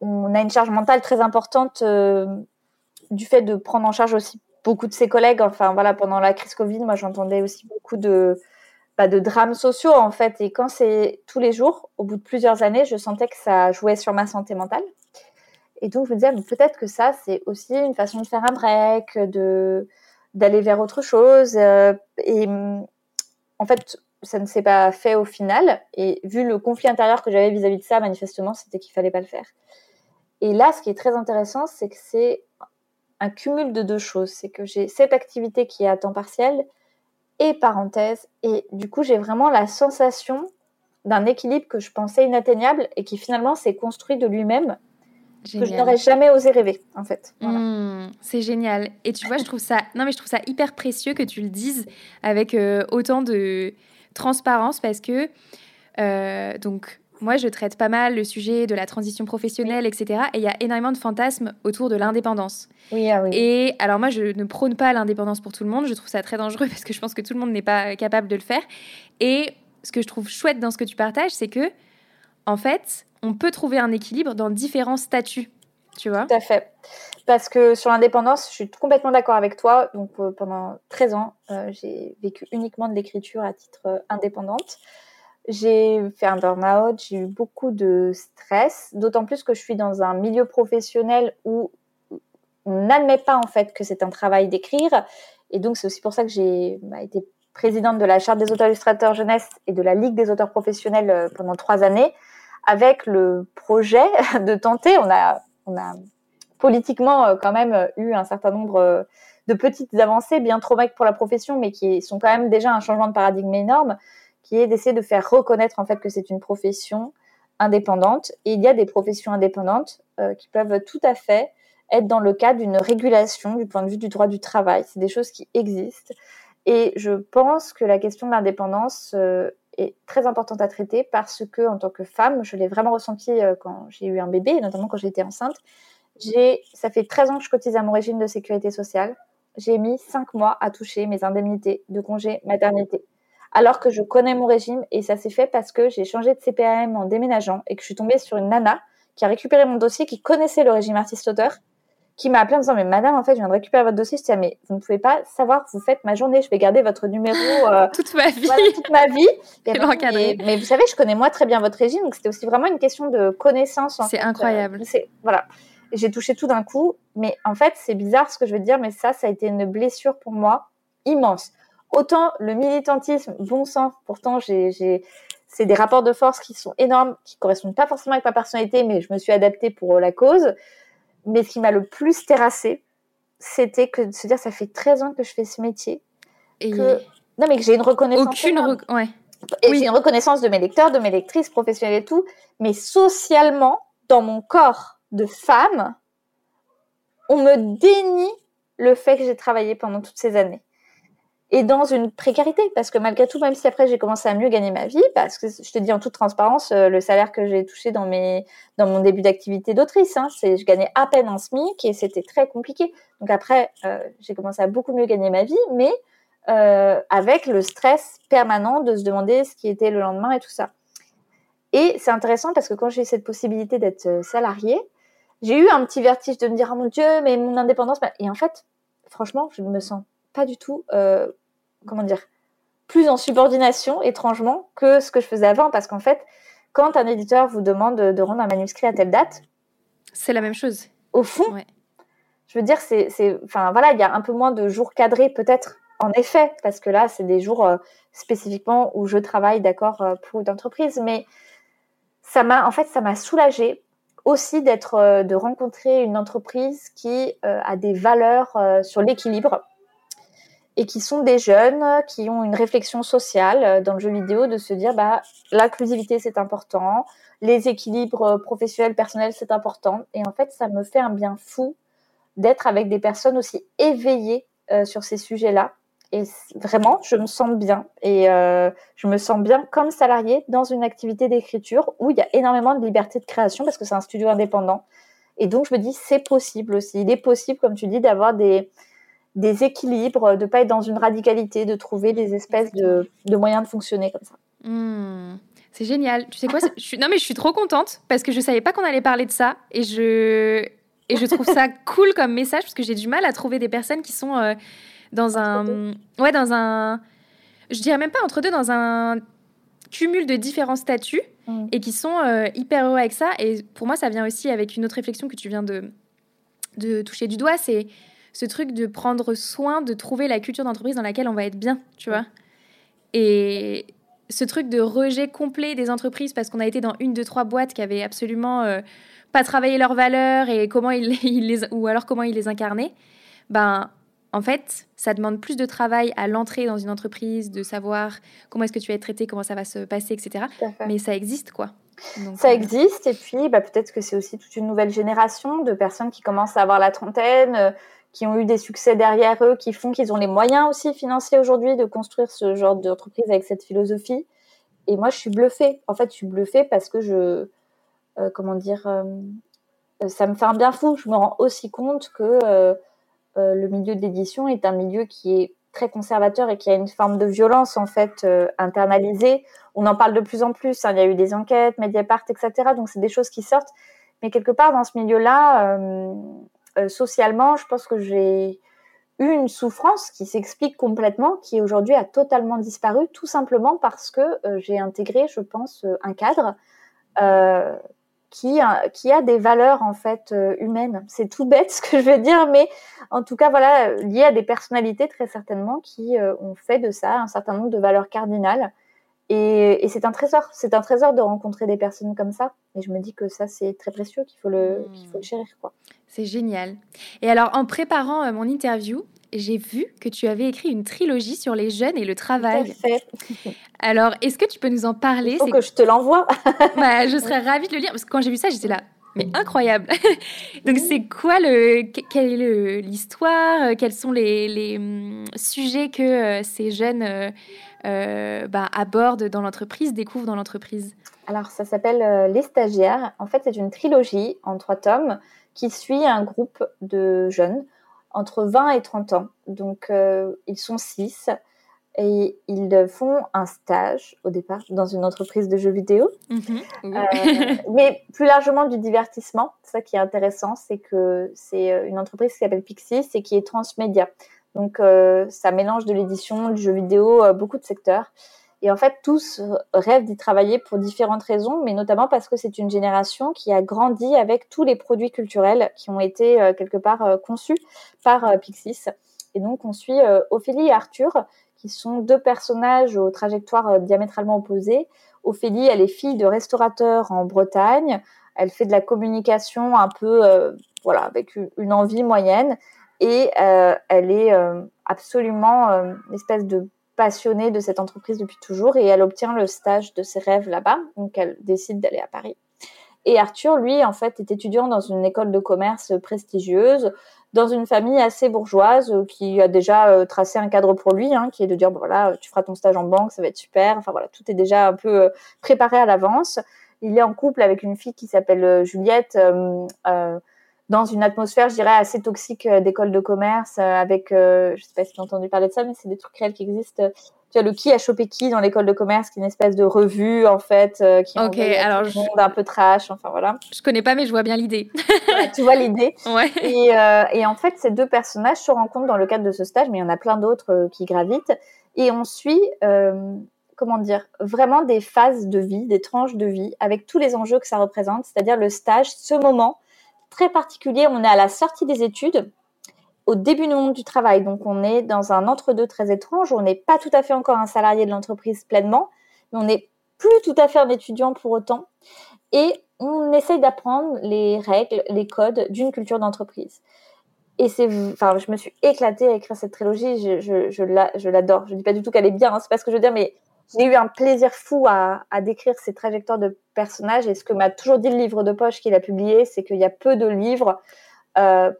on, a une charge mentale très importante euh, du fait de prendre en charge aussi beaucoup de ses collègues. Enfin, voilà, pendant la crise Covid, moi, j'entendais aussi beaucoup de, de drames sociaux, en fait. Et quand c'est tous les jours, au bout de plusieurs années, je sentais que ça jouait sur ma santé mentale. Et donc, je me disais, peut-être que ça, c'est aussi une façon de faire un break, d'aller vers autre chose. Euh, et, en fait, ça ne s'est pas fait au final. Et vu le conflit intérieur que j'avais vis-à-vis de ça, manifestement, c'était qu'il fallait pas le faire. Et là, ce qui est très intéressant, c'est que c'est un cumul de deux choses. C'est que j'ai cette activité qui est à temps partiel et parenthèse. Et du coup, j'ai vraiment la sensation d'un équilibre que je pensais inatteignable et qui finalement s'est construit de lui-même que je n'aurais jamais osé rêver, en fait. Hmm, c'est génial. Et tu vois, je trouve ça, non mais je trouve ça hyper précieux que tu le dises avec euh, autant de transparence parce que euh, donc moi, je traite pas mal le sujet de la transition professionnelle, etc. Et il y a énormément de fantasmes autour de l'indépendance. Oui, ah oui. Et alors moi, je ne prône pas l'indépendance pour tout le monde. Je trouve ça très dangereux parce que je pense que tout le monde n'est pas capable de le faire. Et ce que je trouve chouette dans ce que tu partages, c'est que en fait, on peut trouver un équilibre dans différents statuts. Tu vois? Tout à fait. Parce que sur l'indépendance, je suis complètement d'accord avec toi. Donc euh, pendant 13 ans, euh, j'ai vécu uniquement de l'écriture à titre euh, indépendante. J'ai fait un burn-out, j'ai eu beaucoup de stress, d'autant plus que je suis dans un milieu professionnel où on n'admet pas en fait que c'est un travail d'écrire. Et donc c'est aussi pour ça que j'ai bah, été présidente de la Charte des auteurs illustrateurs jeunesse et de la Ligue des auteurs professionnels pendant trois années avec le projet de tenter, on a, on a politiquement euh, quand même euh, eu un certain nombre euh, de petites avancées, bien trop vagues pour la profession, mais qui sont quand même déjà un changement de paradigme énorme, qui est d'essayer de faire reconnaître en fait que c'est une profession indépendante. Et il y a des professions indépendantes qui peuvent tout à fait être dans le cadre d'une régulation du point de vue du droit du travail. C'est des choses qui existent. Et je pense que la question de l'indépendance est très importante à traiter parce que, en tant que femme, je l'ai vraiment ressenti euh, quand j'ai eu un bébé, notamment quand j'étais enceinte. J'ai, ça fait 13 ans que je cotise à mon régime de sécurité sociale j'ai mis cinq mois à toucher mes indemnités de congé maternité. Alors que je connais mon régime et ça s'est fait parce que j'ai changé de CPAM en déménageant et que je suis tombée sur une nana qui a récupéré mon dossier, qui connaissait le régime artiste-auteur, qui m'a appelé en disant mais madame en fait je viens de récupérer votre dossier. Je disais mais vous ne pouvez pas savoir vous faites ma journée. Je vais garder votre numéro euh, toute ma vie. toute ma vie. Et mais vous savez je connais moi très bien votre régime. Donc c'était aussi vraiment une question de connaissance c'est incroyable. C'est voilà. J'ai touché tout d'un coup. Mais en fait c'est bizarre ce que je veux dire mais ça ça a été une blessure pour moi immense autant le militantisme bon sang pourtant j'ai c'est des rapports de force qui sont énormes qui correspondent pas forcément avec ma personnalité mais je me suis adaptée pour la cause mais ce qui m'a le plus terrassé, c'était que de se dire ça fait 13 ans que je fais ce métier. Et que... Non, mais que j'ai une reconnaissance. Aucune ouais. Et oui. j'ai une reconnaissance de mes lecteurs, de mes lectrices professionnelles et tout. Mais socialement, dans mon corps de femme, on me dénie le fait que j'ai travaillé pendant toutes ces années et dans une précarité. Parce que malgré tout même si après j'ai commencé à mieux gagner ma vie parce que je te dis en toute transparence euh, le salaire que j'ai touché dans mes dans mon début d'activité d'autrice hein, c'est je gagnais à peine un SMIC et c'était très compliqué. Donc après euh, j'ai commencé à beaucoup mieux gagner ma vie mais euh, avec le stress permanent de se demander ce qui était le lendemain et tout ça. Et c'est intéressant parce que quand j'ai eu cette possibilité d'être salariée j'ai eu un petit vertige de me dire oh mon dieu mais mon indépendance! Et en fait franchement je me sens pas du tout comment dire, plus en subordination, étrangement, que ce que je faisais avant. Parce qu'en fait, quand un éditeur vous demande de, rendre un manuscrit à telle date, c'est la même chose. Au fond, je veux dire, c'est, enfin voilà, il y a un peu moins de jours cadrés peut-être. En effet, parce que là, c'est des jours euh, spécifiquement où je travaille, d'accord, euh, pour une entreprise, mais ça m'a, en fait, ça m'a soulagée aussi d'être, euh, de rencontrer une entreprise qui a des valeurs sur l'équilibre et qui sont des jeunes qui ont une réflexion sociale euh, dans le jeu vidéo de se dire bah l'inclusivité c'est important, les équilibres professionnels personnels c'est important. Et en fait ça me fait un bien fou d'être avec des personnes aussi éveillées euh, sur ces sujets-là. Et vraiment je me sens bien. Et euh, je me sens bien comme salarié dans une activité d'écriture où il y a énormément de liberté de création parce que c'est un studio indépendant. Et donc je me dis c'est possible aussi. Il est possible comme tu dis d'avoir des des équilibres, de pas être dans une radicalité, de trouver des espèces de, moyens de fonctionner comme ça. Hmm. c'est génial. Tu sais quoi je suis... Non mais je suis trop contente parce que je savais pas qu'on allait parler de ça et je et je trouve ça cool comme message parce que j'ai du mal à trouver des personnes qui sont euh, dans un ouais dans un je dirais même pas entre deux dans un cumul de différents statuts hmm. et qui sont euh, hyper heureux avec ça et pour moi ça vient aussi avec une autre réflexion que tu viens de de toucher du doigt c'est ce truc de prendre soin, de trouver la culture d'entreprise dans laquelle on va être bien, tu vois. Et ce truc de rejet complet des entreprises parce qu'on a été dans une, deux, trois boîtes qui avaient absolument euh, pas travaillé leurs valeurs et comment ils, les, ou alors comment ils les incarnaient, ben, en fait, ça demande plus de travail à l'entrée dans une entreprise, de savoir comment est-ce que tu vas être traité, comment ça va se passer, etc. Mais ça existe, quoi. ça euh, existe, et puis bah, peut-être que c'est aussi toute une nouvelle génération de personnes qui commencent à avoir la trentaine, euh, qui ont eu des succès derrière eux, qui font qu'ils ont les moyens aussi financiers aujourd'hui de construire ce genre d'entreprise avec cette philosophie. Et moi, je suis bluffée. En fait, je suis bluffée parce que je, euh, comment dire, euh, ça me fait un bien fou. Je me rends aussi compte que euh, le milieu de l'édition est un milieu qui est très conservateur et qui a une forme de violence en fait internalisée. On en parle de plus en plus. Hein. Il y a eu des enquêtes, Mediapart, etc. Donc c'est des choses qui sortent. Mais quelque part dans ce milieu-là, euh, socialement, je pense que j'ai eu une souffrance qui s'explique complètement, qui aujourd'hui a totalement disparu, tout simplement parce que euh, j'ai intégré, je pense, euh, un cadre qui, a, des valeurs en fait humaines. C'est tout bête ce que je veux dire, mais en tout cas, voilà, lié à des personnalités très certainement qui ont fait de ça un certain nombre de valeurs cardinales et, c'est un trésor, c'est un trésor de rencontrer des personnes comme ça. Et je me dis que ça, c'est très précieux, qu'il faut le, hmm. qu'il faut le chérir, quoi. C'est génial. Et alors, en préparant euh, mon interview, j'ai vu que tu avais écrit une trilogie sur les jeunes et le travail. fait. Alors, est-ce que tu peux nous en parler? Il faut que je te l'envoie. bah, je serais ravie de le lire parce que quand j'ai vu ça, j'étais là. Mais incroyable. Donc c'est quoi le quelle est l'histoire Quels sont les, les, hum, sujets que euh, ces jeunes euh, bah, abordent dans l'entreprise, découvrent dans l'entreprise? Alors, ça s'appelle euh, Les Stagiaires. En fait, c'est une trilogie en trois tomes qui suit un groupe de jeunes entre 20 et 30 ans. Donc, ils sont six et ils font un stage au départ dans une entreprise de jeux vidéo, mhm, euh, mais plus largement du divertissement. Ça qui est intéressant, c'est que c'est euh, une entreprise qui s'appelle Pixis et qui est transmédia. Donc euh, ça mélange de l'édition, du jeu vidéo, beaucoup de secteurs. Et en fait, tous rêvent d'y travailler pour différentes raisons, mais notamment parce que c'est une génération qui a grandi avec tous les produits culturels qui ont été quelque part conçus par Pixis. Et donc, on suit Ophélie et Arthur, qui sont deux personnages aux trajectoires euh, diamétralement opposées. Ophélie, elle est fille de restaurateur en Bretagne. Elle fait de la communication un peu, euh, voilà, avec une envie moyenne. Et euh, elle est absolument une espèce de passionnée de cette entreprise depuis toujours. Et elle obtient le stage de ses rêves là-bas. Donc, elle décide d'aller à Paris. Et Arthur, lui, en fait, est étudiant dans une école de commerce prestigieuse dans une famille assez bourgeoise euh, qui a déjà euh, tracé un cadre pour lui, hein, qui est de dire bon, voilà, tu feras ton stage en banque, ça va être super. Enfin voilà, tout est déjà un peu euh, préparé à l'avance. Il est en couple avec une fille qui s'appelle Juliette. dans une atmosphère, je dirais, assez toxique d'école de commerce, avec, je sais pas si tu as entendu parler de ça, mais c'est des trucs réels qui existent, tu as le qui a chopé qui dans l'école de commerce, qui est une espèce de revue en fait, euh, qui alors je... monde un peu trash, enfin voilà. Je connais pas, mais je vois bien l'idée. tu vois l'idée. Ouais. Et, euh, et, en fait, ces deux personnages se rencontrent dans le cadre de ce stage, mais il y en a plein d'autres euh, qui gravitent, et on suit. Comment dire, vraiment des phases de vie, des tranches de vie, avec tous les enjeux que ça représente, c'est-à-dire le stage, ce moment très particulier. On est à la sortie des études, au début du monde du travail. Donc, on est dans un entre-deux très étrange. On n'est pas tout à fait encore un salarié de l'entreprise pleinement, mais on n'est plus tout à fait un étudiant pour autant. Et on essaye d'apprendre les règles, les codes d'une culture d'entreprise. Et c'est, enfin, je me suis éclatée à écrire cette trilogie. Je, je, je l'adore. Je, ne dis pas du tout qu'elle est bien. Hein, c'est pas ce que je veux dire, mais j'ai eu un plaisir fou à, à, décrire ces trajectoires de personnages. Et ce que m'a toujours dit le livre de poche qu'il a publié, c'est qu'il y a peu de livres euh,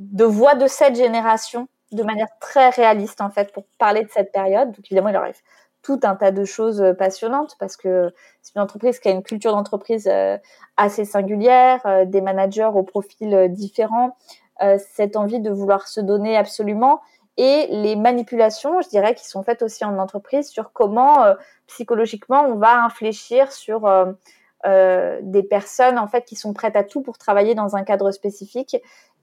de voix de cette génération de manière très réaliste en fait pour parler de cette période. Donc évidemment, il arrive tout un tas de choses euh, passionnantes parce que c'est une entreprise qui a une culture d'entreprise euh, assez singulière, euh, des managers au profil différent, cette envie de vouloir se donner absolument et les manipulations, je dirais, qui sont faites aussi en entreprise sur comment psychologiquement on va infléchir sur des personnes en fait qui sont prêtes à tout pour travailler dans un cadre spécifique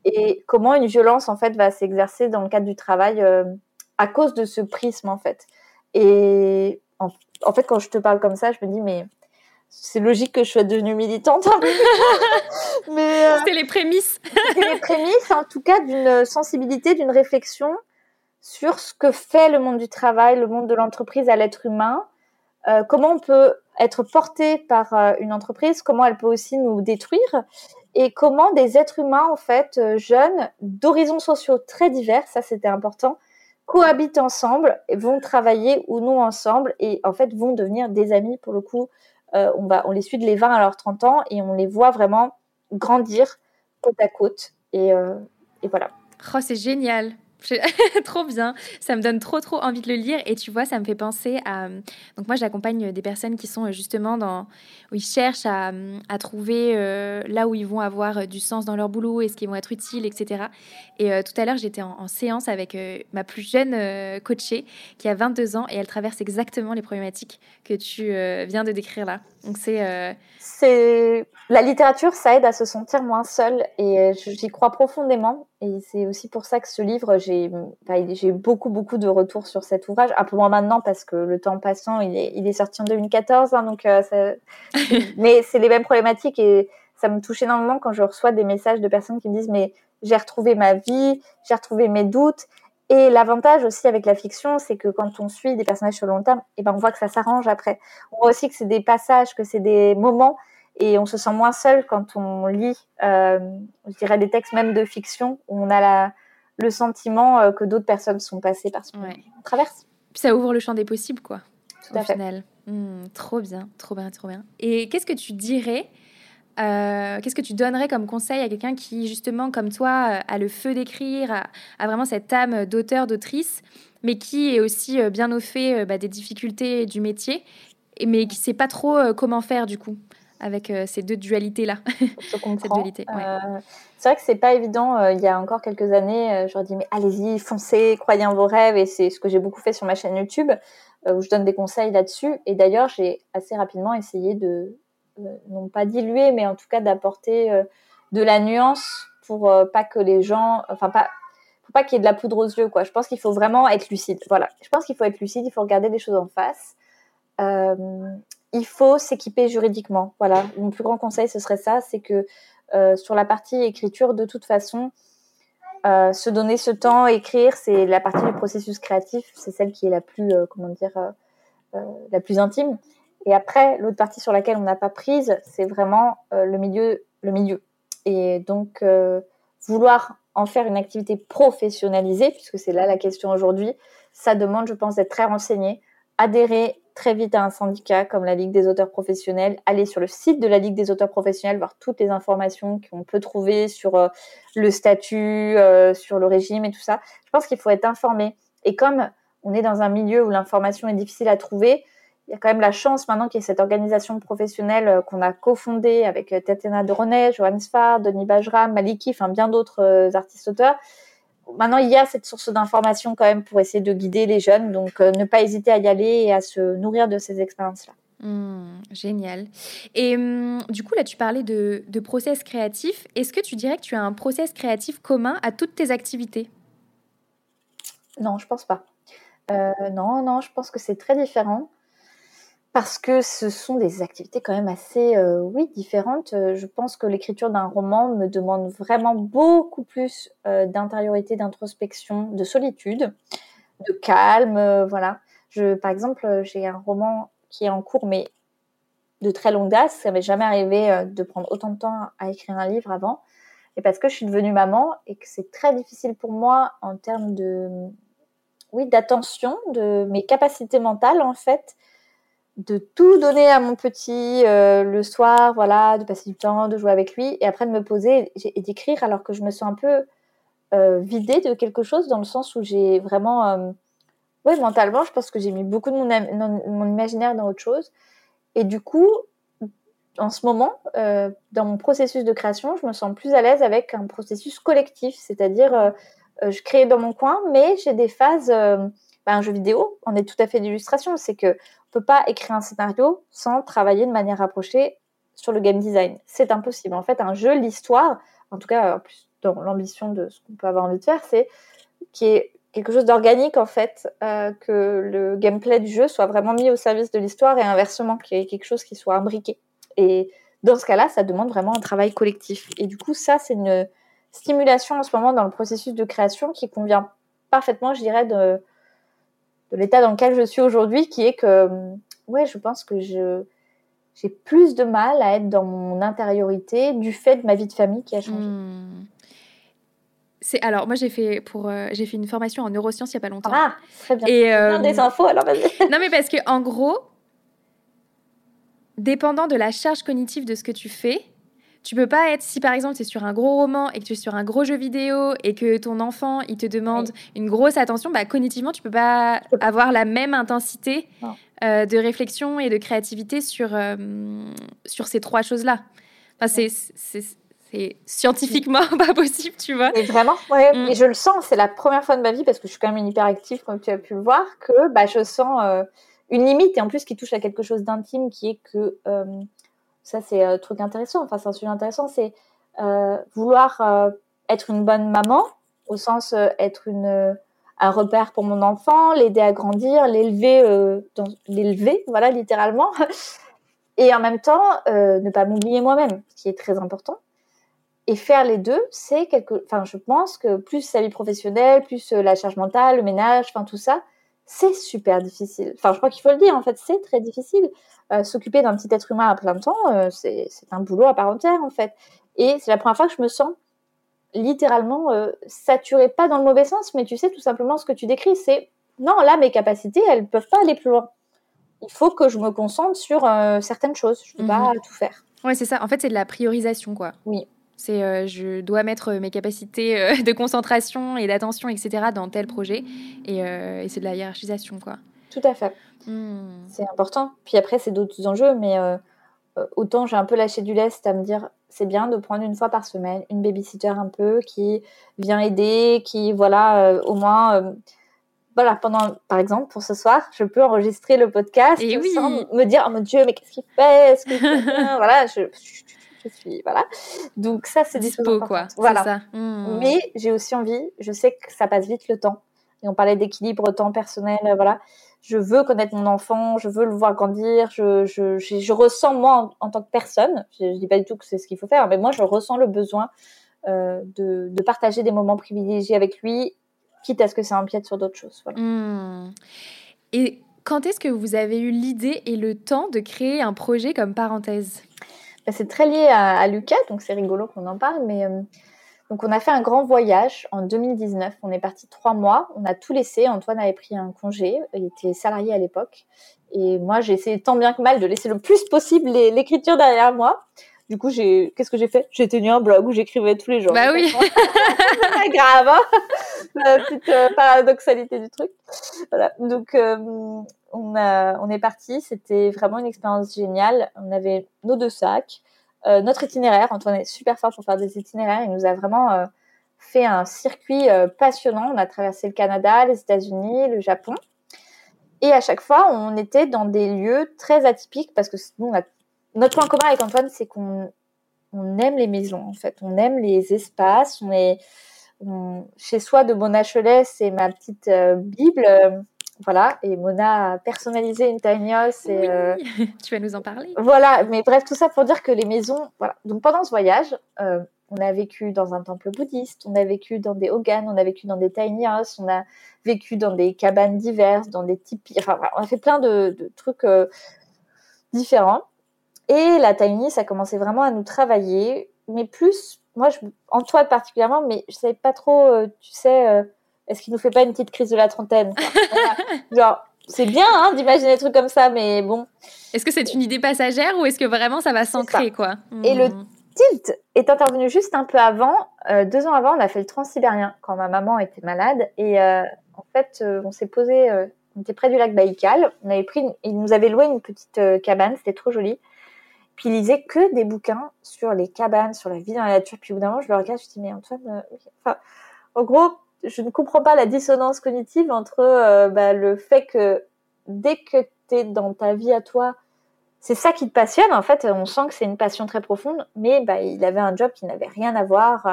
et comment une violence en fait va s'exercer dans le cadre du travail euh, à cause de ce prisme en fait? Et en, fait, quand je te parle comme ça, je me dis mais c'est logique que je sois devenue militante. mais euh, c'est les prémices. c'est les prémices, en tout cas, d'une sensibilité, d'une réflexion sur ce que fait le monde du travail, le monde de l'entreprise à l'être humain. Euh, comment on peut être porté par une entreprise, comment elle peut aussi nous détruire, et comment des êtres humains, en fait, euh, jeunes, d'horizons sociaux très divers, ça c'était important, cohabitent ensemble, vont travailler ou non ensemble, et en fait vont devenir des amis pour le coup. Euh, on, les suit de les 20 à leurs 30 ans et on les voit vraiment grandir côte à côte. Et, euh, voilà. Oh, c'est génial. trop bien, ça me donne trop trop envie de le lire et tu vois, ça me fait penser à... Donc moi j'accompagne des personnes qui sont justement dans... où ils cherchent à, trouver euh, là où ils vont avoir du sens dans leur boulot, est-ce qu'ils vont être utiles, etc. Et euh, tout à l'heure j'étais en, séance avec euh, ma plus jeune coachée qui a 22 ans et elle traverse exactement les problématiques que tu viens de décrire là. Donc c'est... C'est... La littérature, ça aide à se sentir moins seul et j'y crois profondément et c'est aussi pour ça que ce livre, j'ai beaucoup, beaucoup de retours sur cet ouvrage. Un peu moins maintenant parce que le temps passant, il est, il est sorti en 2014. Hein, donc euh, ça... mais c'est les mêmes problématiques et ça me touche énormément quand je reçois des messages de personnes qui me disent Mais j'ai retrouvé ma vie, j'ai retrouvé mes doutes. Et l'avantage aussi avec la fiction, c'est que quand on suit des personnages sur le long terme, et eh ben on voit que ça s'arrange après. On voit aussi que c'est des passages, que c'est des moments et on se sent moins seul quand on lit, euh, je dirais, des textes même de fiction où on a la, le sentiment euh, que d'autres personnes sont passées par ce qu'on traverse. Puis ça ouvre le champ des possibles, quoi. Tout au final. Hmm, trop bien, trop bien, trop bien. Et qu'est-ce que tu dirais euh, Qu'est-ce que tu donnerais comme conseil à quelqu'un qui, justement, comme toi, a le feu d'écrire, a, vraiment cette âme d'auteur, d'autrice, mais qui est aussi bien au fait bah, des difficultés du métier, mais qui ne sait pas trop comment faire, du coup? Avec ces deux dualités-là. Je comprends. c'est vrai que c'est pas évident. il y a encore quelques années, je leur dis mais allez-y, foncez, croyez en vos rêves. Et c'est ce que j'ai beaucoup fait sur ma chaîne YouTube, où je donne des conseils là-dessus. Et d'ailleurs, j'ai assez rapidement essayé de, non pas diluer, mais en tout cas d'apporter de la nuance pour pas que les gens, enfin pas faut pas qu'il y ait de la poudre aux yeux, quoi. Je pense qu'il faut vraiment être lucide. Voilà. Je pense qu'il faut être lucide, il faut regarder les choses en face. Euh, il faut s'équiper juridiquement. Voilà. Mon plus grand conseil, ce serait ça, c'est que euh, sur la partie écriture, de toute façon, euh, se donner ce temps, écrire, c'est la partie du processus créatif, c'est celle qui est la plus, comment dire, la plus intime. Et après, l'autre partie sur laquelle on n'a pas prise, c'est vraiment le milieu, le milieu. Et donc, vouloir en faire une activité professionnalisée, puisque c'est là la question aujourd'hui, ça demande, je pense, d'être très renseigné, adhérer très vite à un syndicat comme la Ligue des auteurs professionnels, aller sur le site de la Ligue des auteurs professionnels, voir toutes les informations qu'on peut trouver sur euh, le statut, euh, sur le régime et tout ça. Je pense qu'il faut être informé. Et comme on est dans un milieu où l'information est difficile à trouver, il y a quand même la chance maintenant qu'il y ait cette organisation professionnelle euh, qu'on a cofondée avec Tatiana Dronet, Johan Sfar, Denis Bajram, Maliki, enfin bien d'autres euh, artistes-auteurs. Maintenant, il y a cette source d'information quand même pour essayer de guider les jeunes. Donc, ne pas hésiter à y aller et à se nourrir de ces expériences-là. Mmh, génial. Et mmh, du coup, là, tu parlais de, de process créatif. Est-ce que tu dirais que tu as un process créatif commun à toutes tes activités? Non, je pense pas. non, non, je pense que c'est très différent parce que ce sont des activités quand même assez, euh, oui, différentes. Euh, je pense que l'écriture d'un roman me demande vraiment beaucoup plus euh, d'intériorité, d'introspection, de solitude, de calme, voilà. Je, par exemple, j'ai un roman qui est en cours, mais de très longue date. Ça m'est jamais arrivé de prendre autant de temps à écrire un livre avant. Et parce que je suis devenue maman et que c'est très difficile pour moi en termes de, oui, d'attention, de mes capacités mentales en fait de tout donner à mon petit euh, le soir, voilà, de passer du temps, de jouer avec lui, et après de me poser et d'écrire alors que je me sens un peu euh, vidée de quelque chose dans le sens où j'ai vraiment, euh, ouais, mentalement, je pense que j'ai mis beaucoup de mon, imaginaire dans autre chose, et du coup, en ce moment, dans mon processus de création, je me sens plus à l'aise avec un processus collectif, c'est-à-dire je crée dans mon coin, mais j'ai des phases, un jeu vidéo, on est tout à fait d'illustration, c'est que peut pas écrire un scénario sans travailler de manière rapprochée sur le game design. C'est impossible. En fait, un jeu, l'histoire, en tout cas, plus dans l'ambition de ce qu'on peut avoir envie de faire, c'est qu'il y ait quelque chose d'organique, en fait, euh, que le gameplay du jeu soit vraiment mis au service de l'histoire et inversement, qu'il y ait quelque chose qui soit imbriqué. Et dans ce cas-là, ça demande vraiment un travail collectif. Et du coup, ça, c'est une stimulation en ce moment dans le processus de création qui convient parfaitement, je dirais, de, de l'état dans lequel je suis aujourd'hui, qui est que, ouais, je pense que je j'ai plus de mal à être dans mon intériorité du fait de ma vie de famille qui a changé. Hmm. C'est alors moi j'ai fait pour euh, j'ai fait une formation en neurosciences il y a pas longtemps. Ah très bien. Et euh, des infos alors non mais parce que en gros, dépendant de la charge cognitive de ce que tu fais, tu peux pas être, si par exemple tu es sur un gros roman et que tu es sur un gros jeu vidéo et que ton enfant il te demande une grosse attention, bah, cognitivement tu peux pas avoir la même intensité euh, de réflexion et de créativité sur, euh, sur ces trois choses-là. Enfin, c'est scientifiquement pas possible, tu vois. Et vraiment, ouais, mm. et je le sens, c'est la première fois de ma vie, parce que je suis quand même une hyperactive, comme tu as pu le voir, que bah, je sens euh, une limite, et en plus qui touche à quelque chose d'intime, qui est que ça, c'est un truc intéressant. Enfin, c'est un sujet intéressant. C'est euh, vouloir euh, être une bonne maman, au sens euh, être un repère pour mon enfant, l'aider à grandir, l'élever, l'élever, voilà, littéralement. Et en même temps, ne pas m'oublier moi-même, ce qui est très important. Et faire les deux, c'est quelque. Enfin, je pense que plus sa vie professionnelle, plus la charge mentale, le ménage, enfin tout ça, c'est super difficile. Enfin, je crois qu'il faut le dire, en fait, c'est très difficile. Euh, s'occuper d'un petit être humain à plein temps, euh, c'est un boulot à part entière, en fait. Et c'est la première fois que je me sens littéralement euh, saturée, pas dans le mauvais sens, mais tu sais, tout simplement ce que tu décris, c'est non, là, mes capacités, elles ne peuvent pas aller plus loin. Il faut que je me concentre sur certaines choses. Je ne peux pas mhm. tout faire. Ouais, c'est ça. En fait, c'est de la priorisation, quoi. Oui. C'est je dois mettre mes capacités de concentration et d'attention, etc., dans tel projet. Et, c'est de la hiérarchisation, quoi. Tout à fait. Hmm. C'est important. Puis après, c'est d'autres enjeux, mais autant j'ai un peu lâché du lest à me dire c'est bien de prendre une fois par semaine une babysitter un peu qui vient aider, qui voilà au moins voilà, pendant, par exemple, pour ce soir, je peux enregistrer le podcast Et sans me dire, oh mon Dieu, mais qu'est-ce qu'il fait? Est-ce que Voilà, je, je, suis, voilà. Donc ça, c'est dispo, quoi. Voilà. Ça. Hmm. Mais j'ai aussi envie, je sais que ça passe vite le temps. Et on parlait d'équilibre temps personnel, voilà. Je veux connaître mon enfant, je veux le voir grandir, je, je, je, ressens, moi, en, tant que personne, je ne dis pas du tout que c'est ce qu'il faut faire, mais moi, je ressens le besoin euh, de, de partager des moments privilégiés avec lui quitte à ce que ça empiète sur d'autres choses. Hmm. Et quand est-ce que vous avez eu l'idée et le temps de créer un projet comme parenthèse? Bah, C'est très lié à, Lucas, donc c'est rigolo qu'on en parle, mais euh, donc on a fait un grand voyage en 2019. On est parti trois mois, on a tout laissé. Antoine avait pris un congé, il était salarié à l'époque, et moi j'ai essayé tant bien que mal de laisser le plus possible l'écriture derrière moi. Du coup, j'ai, qu'est-ce que j'ai fait? J'ai tenu un blog où j'écrivais tous les jours. Bah oui. pas grave, hein la petite euh, paradoxalité du truc. Voilà. Donc, euh, on a, on est parti. C'était vraiment une expérience géniale. On avait nos deux sacs, euh, notre itinéraire. Antoine est super fort pour faire des itinéraires. Il nous a vraiment fait un circuit passionnant. On a traversé le Canada, les États-Unis, le Japon. Et à chaque fois, on était dans des lieux très atypiques parce que a notre point commun avec Antoine, c'est qu'on on aime les maisons, en fait. On aime les espaces. Chez soi de Mona Cholet, c'est ma petite euh, Bible. Euh, voilà, et Mona a personnalisé une tiny house. Et, euh, tu vas nous en parler. Voilà, mais bref, tout ça pour dire que les maisons. Voilà. Donc pendant ce voyage, on a vécu dans un temple bouddhiste, on a vécu dans des hogan, on a vécu dans des tiny houses, on a vécu dans des cabanes diverses, dans des tipis. Enfin, on a fait plein de, de trucs différents. Et la tiny, ça commençait vraiment à nous travailler, mais plus, moi, je, Antoine particulièrement, mais je savais pas trop, euh, tu sais, euh, est-ce qu'il nous fait pas une petite crise de la trentaine Genre, c'est bien hein, d'imaginer des trucs comme ça, mais bon. Est-ce que c'est une idée passagère ou est-ce que vraiment ça va s'ancrer, quoi? Et le hmm. tilt est intervenu juste un peu avant. Euh, deux ans avant, on a fait le transsibérien quand ma maman était malade. Et en fait, on s'est posé, on était près du lac Baïkal. On avait pris, il nous avait loué une petite cabane, c'était trop joli. Puis il lisait que des bouquins sur les cabanes, sur la vie dans la nature. Puis au bout d'un moment, je le regarde, je me dis, mais Antoine, euh, enfin, en gros, je ne comprends pas la dissonance cognitive entre euh, bah, le fait que dès que tu es dans ta vie à toi, c'est ça qui te passionne. En fait, on sent que c'est une passion très profonde, mais bah, il avait un job qui n'avait rien à voir euh,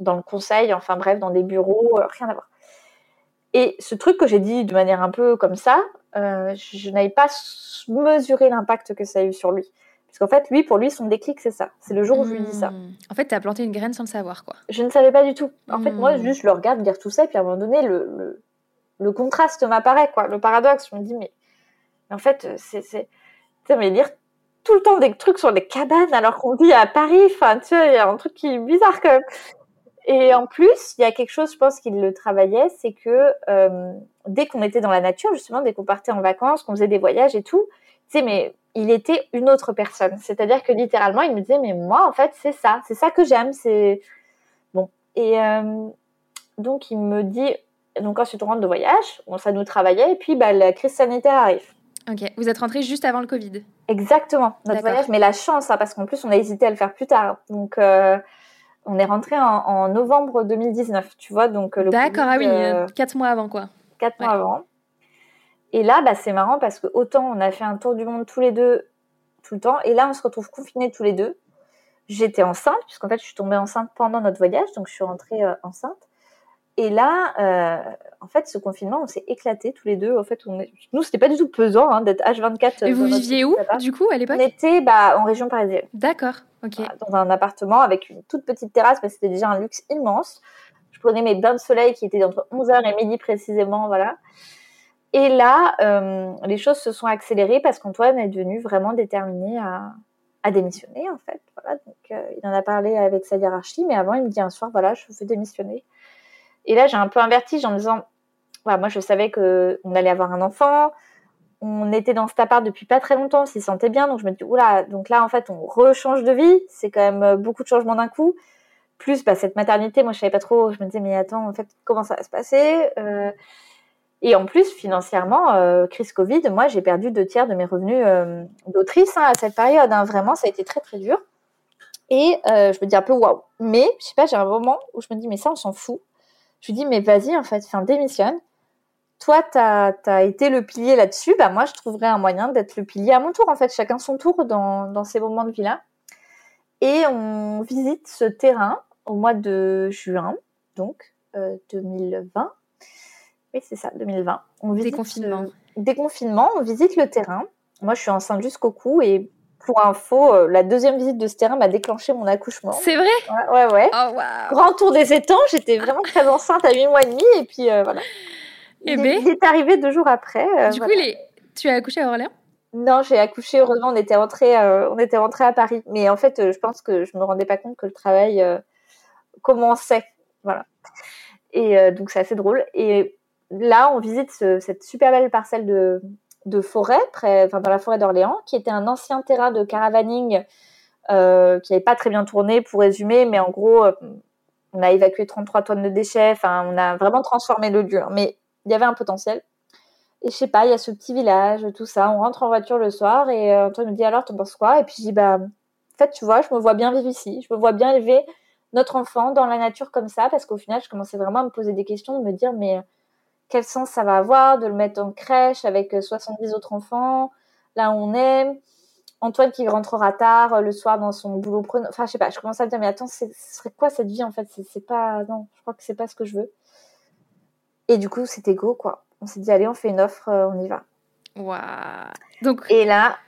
dans le conseil, enfin bref, dans des bureaux, rien à voir. Et ce truc que j'ai dit de manière un peu comme ça, je n'avais pas mesuré l'impact que ça a eu sur lui. Parce qu'en fait, lui, pour lui, son déclic, c'est ça. C'est le jour où je lui dis ça. Hmm. En fait, tu as planté une graine sans le savoir, quoi. Je ne savais pas du tout. En fait, moi, hmm. juste, je le regarde dire tout ça, et puis à un moment donné, le, le, contraste m'apparaît, quoi. Le paradoxe. Je me dis, mais, en fait, c'est. Tu sais, mais dire tout le temps des trucs sur les cabanes alors qu'on vit à Paris, enfin, tu sais, il y a un truc qui est bizarre quand même. Et en plus, il y a quelque chose, je pense qu'il le travaillait, c'est que euh, dès qu'on était dans la nature, justement, dès qu'on partait en vacances, qu'on faisait des voyages et tout, tu sais, mais il était une autre personne. C'est-à-dire que littéralement, il me disait, mais moi, en fait, c'est ça, c'est ça que j'aime, c'est bon. Et euh, donc, il me dit, donc ensuite on rentre de voyage, bon, ça nous travaillait, et puis bah, la crise sanitaire arrive. Ok, vous êtes rentré juste avant le Covid. Exactement, notre voyage, mais la chance, hein, parce qu'en plus on a hésité à le faire plus tard. Donc, euh, on est rentré en, novembre 2019, tu vois, donc le D'accord, ah oui, euh, quatre mois avant quoi. Quatre mois avant. Et là, bah, c'est marrant parce que autant on a fait un tour du monde tous les deux tout le temps, et là on se retrouve confinés tous les deux. J'étais enceinte, puisqu'en fait je suis tombée enceinte pendant notre voyage, donc je suis rentrée euh, enceinte. Et là, euh, en fait, ce confinement, on s'est éclatés tous les deux. En fait, on est... nous, c'était pas du tout pesant hein, d'être H24. Et vous viviez où, du coup, à l'époque On était bah, en région parisienne. D'accord, ok. Dans un appartement avec une toute petite terrasse, mais c'était déjà un luxe immense. Je prenais mes bains de soleil qui étaient entre 11h et midi précisément, voilà. Et là, euh, les choses se sont accélérées parce qu'Antoine est devenu vraiment déterminé à, à démissionner, en fait. Voilà, donc, euh, il en a parlé avec sa hiérarchie, mais avant, il me dit un soir, voilà, je veux démissionner. Et là, j'ai un peu un vertige en me disant, voilà, moi, je savais qu'on allait avoir un enfant. On était dans cet appart depuis pas très longtemps, on s'y sentait bien. Donc, je me dis, oula, donc là, en fait, on rechange de vie. C'est quand même euh, beaucoup de changements d'un coup. Plus, bah, cette maternité, moi, je savais pas trop. Je me disais, mais attends, en fait, comment ça va se passer? Et en plus, financièrement, euh, crise Covid, moi, j'ai perdu deux tiers de mes revenus euh, d'autrice hein, à cette période. Hein. Vraiment, ça a été très, très dur. Et euh, je me dis un peu waouh. Mais, je sais pas, j'ai un moment où je me dis, mais ça, on s'en fout. Je me dis, mais vas-y, en fait, enfin, démissionne. Toi, tu as, été le pilier là-dessus. Bah, moi, je trouverais un moyen d'être le pilier à mon tour, en fait. Chacun son tour dans, dans ces moments de vie-là. Et on visite ce terrain au mois de juin, donc 2020 oui, c'est ça, 2020. On visite, déconfinement. déconfinement, on visite le terrain. Moi, je suis enceinte jusqu'au cou et pour info, euh, la deuxième visite de ce terrain m'a déclenché mon accouchement. C'est vrai? Ouais, ouais. Oh, Grand tour des étangs, j'étais vraiment très enceinte à 8 mois et demi et puis euh, voilà. Et eh il, ben. il, est arrivé deux jours après. Euh, du coup, tu as accouché à Orléans? Non, j'ai accouché. Heureusement, on était rentré, on était rentré à Paris. Mais en fait, je pense que je me rendais pas compte que le travail commençait. Voilà. Et donc, c'est assez drôle. Et là, on visite cette super belle parcelle de, forêt, près, dans la forêt d'Orléans, qui était un ancien terrain de caravaning euh, qui n'avait pas très bien tourné, pour résumer, mais en gros, euh, on a évacué 33 tonnes de déchets, enfin, on a vraiment transformé le lieu, mais il y avait un potentiel. Et je sais pas, il y a ce petit village, tout ça, on rentre en voiture le soir et euh, Antoine me dit alors, tu penses quoi? Et puis je dis, bah, en fait, tu vois, je me vois bien vivre ici, je me vois bien élever notre enfant dans la nature comme ça, parce qu'au final, je commençais vraiment à me poser des questions, de me dire, mais quel sens ça va avoir de le mettre en crèche avec 70 euh, autres enfants, là où on est. Antoine qui rentrera tard euh, le soir dans son boulot Enfin, je sais pas, je commence à me dire, mais attends, ce serait quoi cette vie en fait? C'est pas. Non, je crois que c'est pas ce que je veux. Et du coup, c'était go, quoi. On s'est dit, allez, on fait une offre, euh, on y va. Waouh Donc. Et là.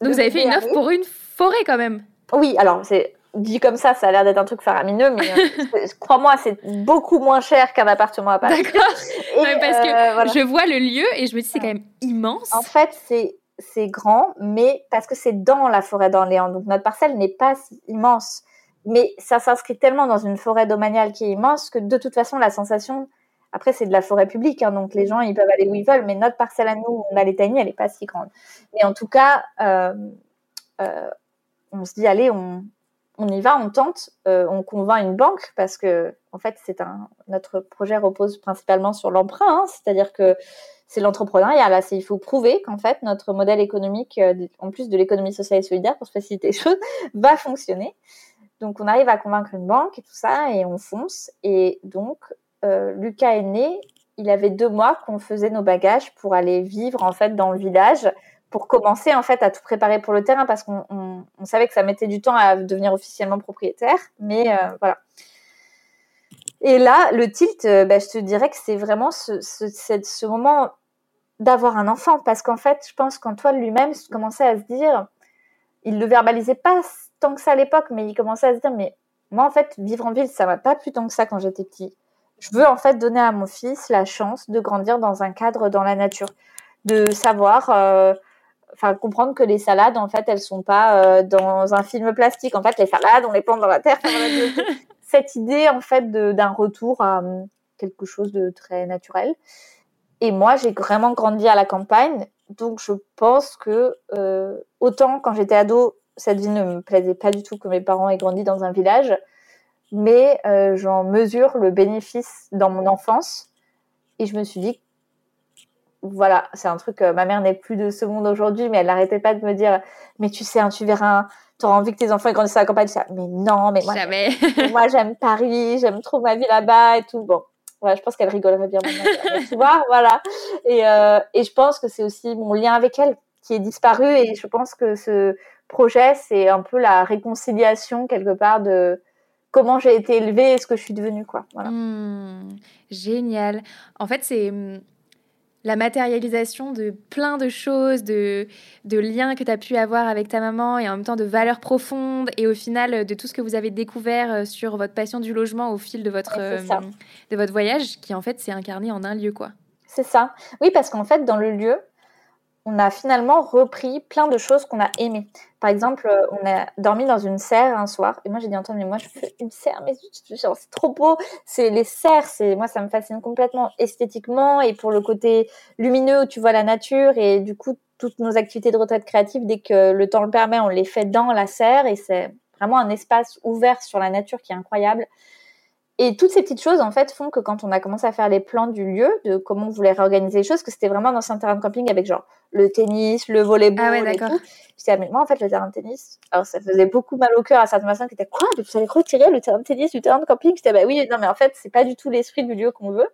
Donc, vous avez fait une offre pour une forêt quand même Oui, alors, c'est dit comme ça, ça a l'air d'être un truc faramineux, mais euh, crois-moi, c'est beaucoup moins cher qu'un appartement à Paris. D'accord. parce que euh, je vois le lieu et je me dis c'est quand même immense. En fait, c'est c'est grand, mais parce que c'est dans la forêt d'Orléans, donc notre parcelle n'est pas immense, mais ça s'inscrit tellement dans une forêt domaniale qui est immense que de toute façon la sensation, après c'est de la forêt publique, hein, donc les gens ils peuvent aller où ils veulent, mais notre parcelle à nous, on a les elle n'est pas si grande. Mais en tout cas, euh, on se dit allez, on on y va, on tente, euh, on convainc une banque parce que en fait c'est un notre projet repose principalement sur l'emprunt, hein. c'est-à-dire que c'est l'entrepreneuriat là, il faut prouver qu'en fait notre modèle économique, euh, en plus de l'économie sociale et solidaire pour se faciliter les choses, va fonctionner. Donc on arrive à convaincre une banque et tout ça et on fonce et donc euh, Lucas est né, il avait deux mois qu'on faisait nos bagages pour aller vivre en fait dans le village pour commencer en fait à tout préparer pour le terrain parce qu'on savait que ça mettait du temps à devenir officiellement propriétaire, mais euh, voilà. Et là, le tilt, euh, bah, je te dirais que c'est vraiment ce, moment d'avoir un enfant parce qu'en fait, je pense qu'Antoine lui-même commençait à se dire, il le verbalisait pas tant que ça à l'époque, mais il commençait à se dire, mais moi en fait, vivre en ville, ça m'a pas plu tant que ça quand j'étais petit. Je veux en fait donner à mon fils la chance de grandir dans un cadre dans la nature, de savoir euh, enfin comprendre que les salades en fait elles sont pas euh, dans un film plastique. En fait les salades on les plante dans la terre. Cette idée en fait d'un retour à hum, quelque chose de très naturel. Et moi j'ai vraiment grandi à la campagne. Donc je pense que euh, autant quand j'étais ado cette vie ne me plaisait pas du tout que mes parents aient grandi dans un village. Mais euh, j'en mesure le bénéfice dans mon enfance. Et je me suis dit voilà, c'est un truc. ma mère n'est plus de ce monde aujourd'hui, mais elle n'arrêtait pas de me dire Mais tu sais, hein, tu verras, tu auras envie que tes enfants grandissent à la campagne. mais non, mais moi, Jamais. moi j'aime Paris, j'aime trop ma vie là-bas et tout. Bon, voilà, je pense qu'elle rigolerait bien maintenant. tu vois, voilà. Et, euh, et je pense que c'est aussi mon lien avec elle qui est disparu. Et je pense que ce projet, c'est un peu la réconciliation quelque part de comment j'ai été élevée et ce que je suis devenue. Quoi. Voilà. Mmh, génial. En fait, c'est la matérialisation de plein de choses, de, de liens que tu as pu avoir avec ta maman et en même temps de valeurs profondes et au final de tout ce que vous avez découvert euh, sur votre passion du logement au fil de votre, euh, de votre voyage qui en fait s'est incarné en un lieu quoi. C'est ça. Oui, parce qu'en fait, dans le lieu, on a finalement repris plein de choses qu'on a aimées. Par exemple, euh, on a dormi dans une serre un soir, et moi j'ai dit Antoine, mais moi je veux une serre, mais c'est trop beau. C'est les serres, c'est moi ça me fascine complètement esthétiquement et pour le côté lumineux où tu vois la nature et du coup toutes nos activités de retraite créative, dès que le temps le permet, on les fait dans la serre et c'est vraiment un espace ouvert sur la nature qui est incroyable. Et toutes ces petites choses, en fait, font que quand on a commencé à faire les plans du lieu, de comment on voulait réorganiser les choses, que c'était vraiment dans un terrain de camping avec genre le tennis, le volleyball ah ouais, et tout. Je mais moi, en fait, le terrain de tennis, alors ça faisait beaucoup mal au cœur à certaines personnes qui étaient quoi, vous allez retirer le terrain de tennis du terrain de camping? J'étais, bah oui, non, mais en fait, c'est pas du tout l'esprit du lieu qu'on veut.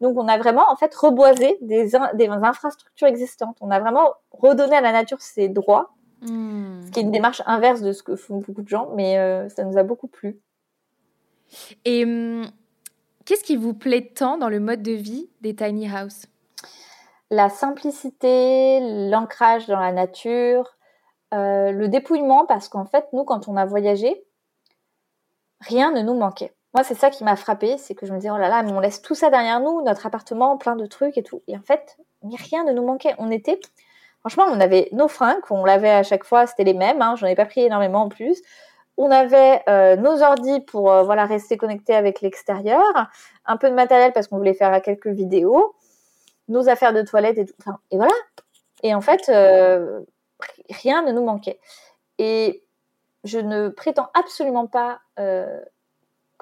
Donc, on a vraiment, en fait, reboisé des, des infrastructures existantes. On a vraiment redonné à la nature ses droits. Hmm. Ce qui est une démarche inverse de ce que font beaucoup de gens, mais euh, ça nous a beaucoup plu. Et hum, qu'est-ce qui vous plaît tant dans le mode de vie des tiny houses La simplicité, l'ancrage dans la nature, euh, le dépouillement, parce qu'en fait, nous, quand on a voyagé, rien ne nous manquait. Moi, c'est ça qui m'a frappé, c'est que je me disais, oh là là, mais on laisse tout ça derrière nous, notre appartement, plein de trucs et tout. Et en fait, rien ne nous manquait. On était, franchement, on avait nos fringues, on lavait à chaque fois, c'était les mêmes, hein, j'en ai pas pris énormément en plus. On avait euh, nos ordis pour euh, voilà rester connectés avec l'extérieur, un peu de matériel parce qu'on voulait faire quelques vidéos, nos affaires de toilette et tout. et voilà. Et en fait, euh, rien ne nous manquait. Et je ne prétends absolument pas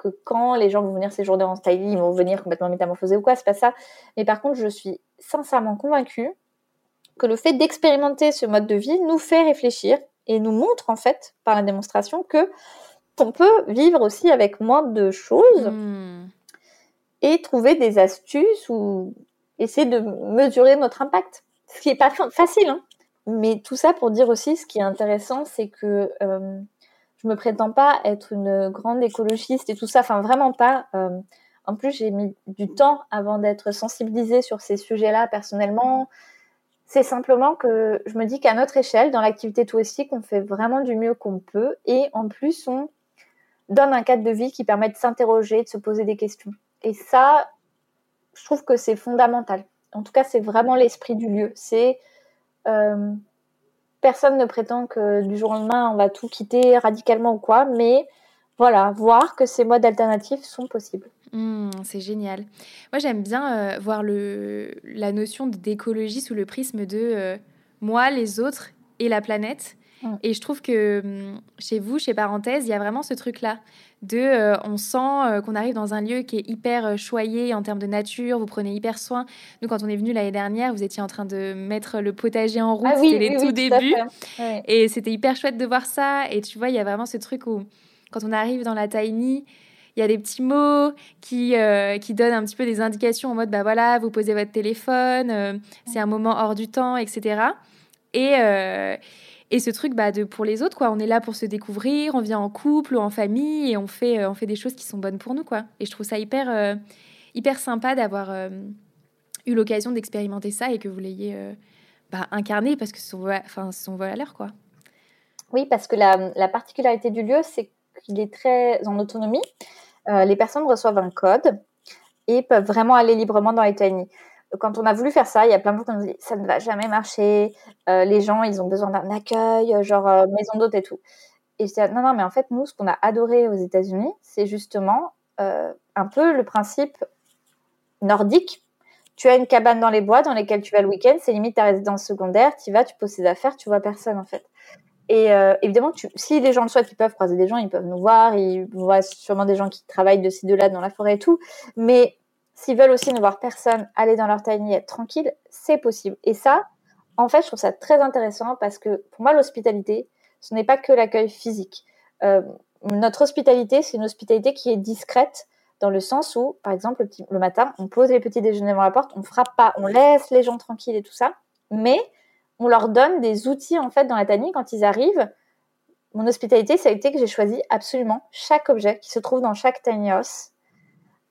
que quand les gens vont venir séjourner en styling, ils vont venir complètement métamorphosés ou quoi, c'est pas ça. Mais par contre, je suis sincèrement convaincue que le fait d'expérimenter ce mode de vie nous fait réfléchir et nous montre en fait par la démonstration que on peut vivre aussi avec moins de choses hmm. et trouver des astuces ou essayer de mesurer notre impact. Ce qui n'est pas facile, hein. mais tout ça pour dire aussi ce qui est intéressant, c'est que euh, je me prétends pas être une grande écologiste et tout ça, enfin vraiment pas. Euh, en plus, j'ai mis du temps avant d'être sensibilisée sur ces sujets-là personnellement. C'est simplement que je me dis qu'à notre échelle, dans l'activité touristique, on fait vraiment du mieux qu'on peut et en plus, on donne un cadre de vie qui permet de s'interroger, de se poser des questions. Et ça, je trouve que c'est fondamental. En tout cas, c'est vraiment l'esprit du lieu. C'est euh, personne ne prétend que du jour au lendemain, on va tout quitter radicalement ou quoi, mais voilà, voir que ces modes alternatifs sont possibles. Mmh, c'est génial. Moi, j'aime bien euh, voir le, la notion d'écologie sous le prisme de euh, moi, les autres et la planète. Mmh. Et je trouve que mmh, chez vous, chez Parenthèse, il y a vraiment ce truc-là de euh, on sent qu'on arrive dans un lieu qui est hyper choyé en termes de nature, vous prenez hyper soin. Nous, quand on est venu l'année dernière, vous étiez en train de mettre le potager en route, ah c'était les tout débuts. Et c'était hyper chouette de voir ça. Et tu vois, il y a vraiment ce truc où quand on arrive dans la tiny, il y a des petits mots qui, euh, qui donnent un petit peu des indications en mode, bah voilà, vous posez votre téléphone, euh, c'est un moment hors du temps, etc. Et, euh, et ce truc, bah, de, pour les autres, quoi, on est là pour se découvrir, on vient en couple ou en famille et on fait, on fait des choses qui sont bonnes pour nous, quoi. Et je trouve ça hyper, hyper sympa d'avoir eu l'occasion d'expérimenter ça et que vous l'ayez bah, incarné parce que c'est son, enfin, son vol à l'heure, quoi. Oui, parce que la particularité du lieu, c'est qu'il est très en autonomie. Euh, les personnes reçoivent un code et peuvent vraiment aller librement dans les tiny. Quand on a voulu faire ça, il y a plein de gens qui nous dit ça ne va jamais marcher. Euh, les gens, ils ont besoin d'un accueil, euh, genre maison d'hôte et tout. Et je dis non, non, mais en fait, nous, ce qu'on a adoré aux États-Unis, c'est justement un peu le principe nordique. Tu as une cabane dans les bois dans lesquelles tu vas le week-end, c'est limite ta résidence secondaire, tu vas, tu poses tes affaires, tu vois personne en fait. Et euh, évidemment, si les gens le souhaitent, ils peuvent croiser des gens, ils peuvent nous voir, ils voient sûrement des gens qui travaillent de ci, de là dans la forêt et tout. Mais s'ils veulent aussi ne voir personne, aller dans leur tiny, être tranquille, c'est possible. Et ça, en fait, je trouve ça très intéressant parce que pour moi, l'hospitalité, ce n'est pas que l'accueil physique. Euh, notre hospitalité, c'est une hospitalité qui est discrète dans le sens où, par exemple, le, le matin, on pose les petits déjeuners devant la porte, on frappe pas, on laisse les gens tranquilles et tout ça. Mais on leur donne des outils en fait dans la tanière quand ils arrivent. Mon hospitalité, ça a été que j'ai choisi absolument chaque objet qui se trouve dans chaque tiny house.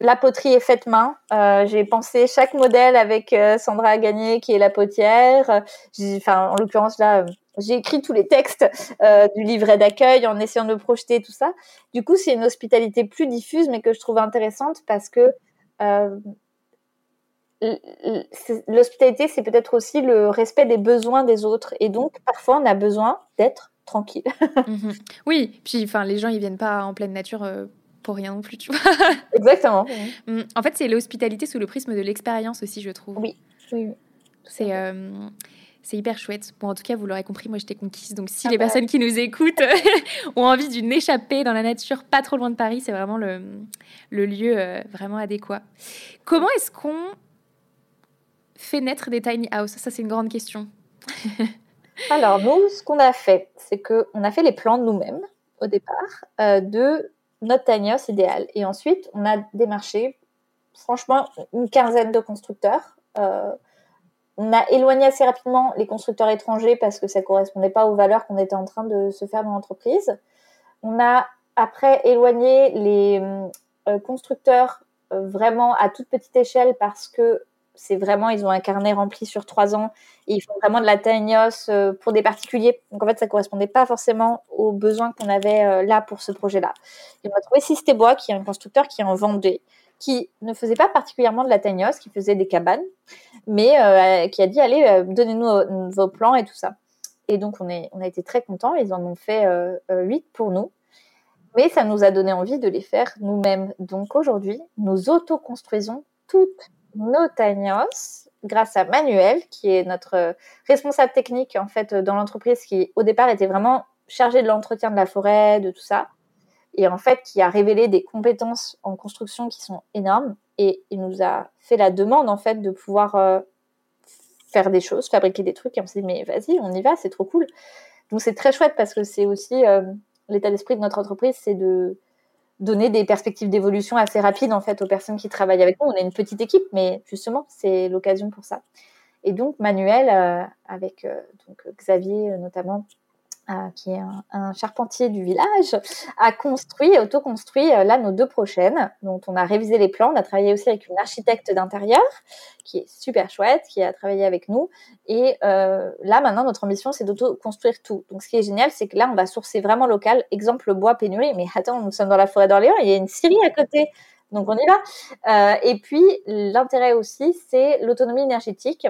La poterie est faite main. Euh, j'ai pensé chaque modèle avec euh, Sandra Gagné qui est la potière. En l'occurrence là, j'ai écrit tous les textes euh, du livret d'accueil en essayant de projeter tout ça. Du coup, c'est une hospitalité plus diffuse, mais que je trouve intéressante parce que l'hospitalité, c'est peut-être aussi le respect des besoins des autres. Et donc, parfois, on a besoin d'être tranquille. Mhm. Oui, puis enfin, les gens, ils viennent pas en pleine nature euh, pour rien non plus, tu vois. Exactement. Mm. En fait, c'est l'hospitalité sous le prisme de l'expérience aussi, je trouve. Oui, oui. C'est. Euh, C'est hyper chouette. Bon, en tout cas, vous l'aurez compris, moi j'étais conquise. Donc, si ah les bah. personnes qui nous écoutent ont envie d'une échappée dans la nature, pas trop loin de Paris, c'est vraiment le, le lieu euh, vraiment adéquat. Comment est-ce qu'on fait naître des tiny houses Ça, c'est une grande question. Alors, nous, ce qu'on a fait, c'est qu'on a fait les plans nous-mêmes au départ euh, de notre tiny house idéal. Et ensuite, on a démarché, franchement, une quinzaine de constructeurs. Euh, on a éloigné assez rapidement les constructeurs étrangers parce que ça correspondait pas aux valeurs qu'on était en train de se faire dans l'entreprise. On a après éloigné les euh, constructeurs vraiment à toute petite échelle parce que c'est vraiment, ils ont un carnet rempli sur trois ans et ils font vraiment de la tiny euh, pour des particuliers. Donc en fait, ça correspondait pas forcément aux besoins qu'on avait là pour ce projet-là. Et on a trouvé Sistebois, qui est un constructeur qui en vendait qui ne faisait pas particulièrement de la tiny qui faisait des cabanes, mais euh, qui a dit allez, euh, donnez-nous vos, plans et tout ça. Et donc on, est, on a été très contents, ils en ont fait euh, huit pour nous, mais ça nous a donné envie de les faire nous-mêmes. Donc aujourd'hui, nous auto-construisons toutes tiny grâce à Manuel, qui est notre responsable technique en fait dans l'entreprise, qui au départ était vraiment chargé de l'entretien de la forêt, de tout ça et en fait qui a révélé des compétences en construction qui sont énormes et il nous a fait la demande en fait de pouvoir euh, faire des choses, fabriquer des trucs et on s'est dit mais vas-y on y va c'est trop cool. Donc c'est très chouette parce que c'est aussi euh, l'état d'esprit de notre entreprise c'est de donner des perspectives d'évolution assez rapides en fait aux personnes qui travaillent avec nous. On est une petite équipe mais justement c'est l'occasion pour ça. Et donc Manuel euh, avec donc Xavier notamment qui est un, charpentier du village, a construit, auto-construit euh, là nos deux prochaines, dont on a révisé les plans. On a travaillé aussi avec une architecte d'intérieur qui est super chouette, qui a travaillé avec nous. Et euh, là, maintenant, notre ambition, c'est d'auto-construire tout. Donc, ce qui est génial, c'est que là, on va sourcer vraiment local. Exemple, bois pénurie. Mais attends, nous sommes dans la forêt d'Orléans, il y a une scierie à côté. Donc, on y va. Euh, et puis, l'intérêt aussi, c'est l'autonomie énergétique.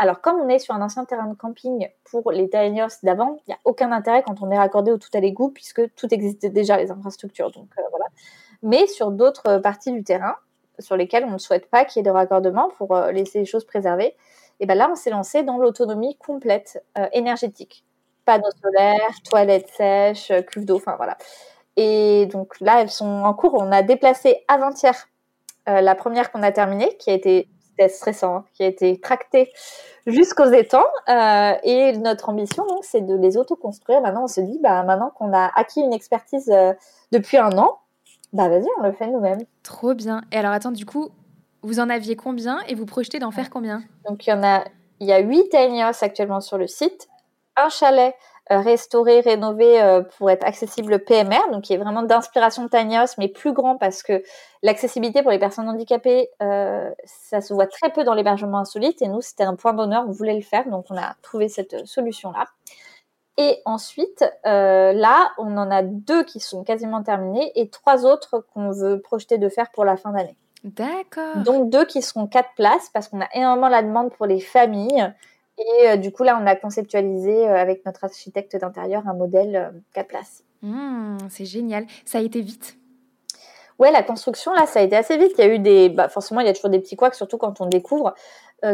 Alors, comme on est sur un ancien terrain de camping pour les tiny d'avant, il n'y a aucun intérêt quand on est raccordé au tout à l'égout puisque tout existait déjà, les infrastructures. Donc, euh, voilà. Mais sur d'autres parties du terrain, sur lesquelles on ne souhaite pas qu'il y ait de raccordement pour euh, laisser les choses préservées, et ben là, on s'est lancé dans l'autonomie complète euh, énergétique. Panneaux solaires, toilettes sèches, cuves d'eau, enfin voilà. Et donc là, elles sont en cours. On a déplacé avant-hier la première qu'on a terminée, qui a été stressant, hein, qui a été tracté jusqu'aux étangs. Euh, et notre ambition, donc, c'est de les autoconstruire. Maintenant, on se dit, bah, maintenant qu'on a acquis une expertise euh, depuis un an, bah, vas-y, on le fait nous-mêmes. Trop bien. Et alors, attends, du coup, vous en aviez combien et vous projetez d'en faire combien? Donc, il y en a, il y a 8 tiny actuellement sur le site, un chalet restauré, rénové euh, pour être accessible PMR, donc qui est vraiment d'inspiration de mais plus grand parce que l'accessibilité pour les personnes handicapées, euh, ça se voit très peu dans l'hébergement insolite et nous, c'était un point d'honneur, on voulait le faire, donc on a trouvé cette solution-là. Et ensuite, là, on en a deux qui sont quasiment terminés et trois autres qu'on veut projeter de faire pour la fin d'année. D'accord. Donc deux qui seront quatre places parce qu'on a énormément la demande pour les familles et euh, du coup, là, on a conceptualisé euh, avec notre architecte d'intérieur un modèle 4 euh, places. Mmh, c'est génial. Ça a été vite? Ouais, la construction, là, ça a été assez vite. Il y a eu des. Bah, forcément, il y a toujours des petits couacs, surtout quand on découvre.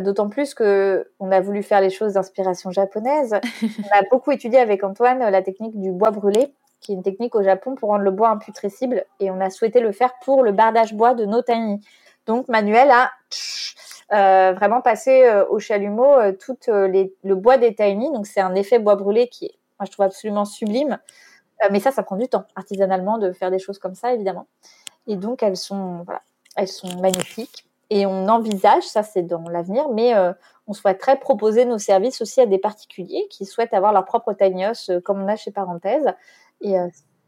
D'autant plus que on a voulu faire les choses d'inspiration japonaise. on a beaucoup étudié avec Antoine la technique du bois brûlé, qui est une technique au Japon pour rendre le bois imputrescible. Et on a souhaité le faire pour le bardage bois de nos. Donc, Manuel a euh, vraiment passer euh, au chalumeau euh, tout le bois des tiny. Donc c'est un effet bois brûlé qui est, moi je trouve absolument sublime. mais ça, ça prend du temps artisanalement de faire des choses comme ça, évidemment. Et donc elles sont, voilà, magnifiques. Et on envisage, ça c'est dans l'avenir, mais on souhaiterait proposer nos services aussi à des particuliers qui souhaitent avoir leur propre tiny comme on a chez Parenthèse.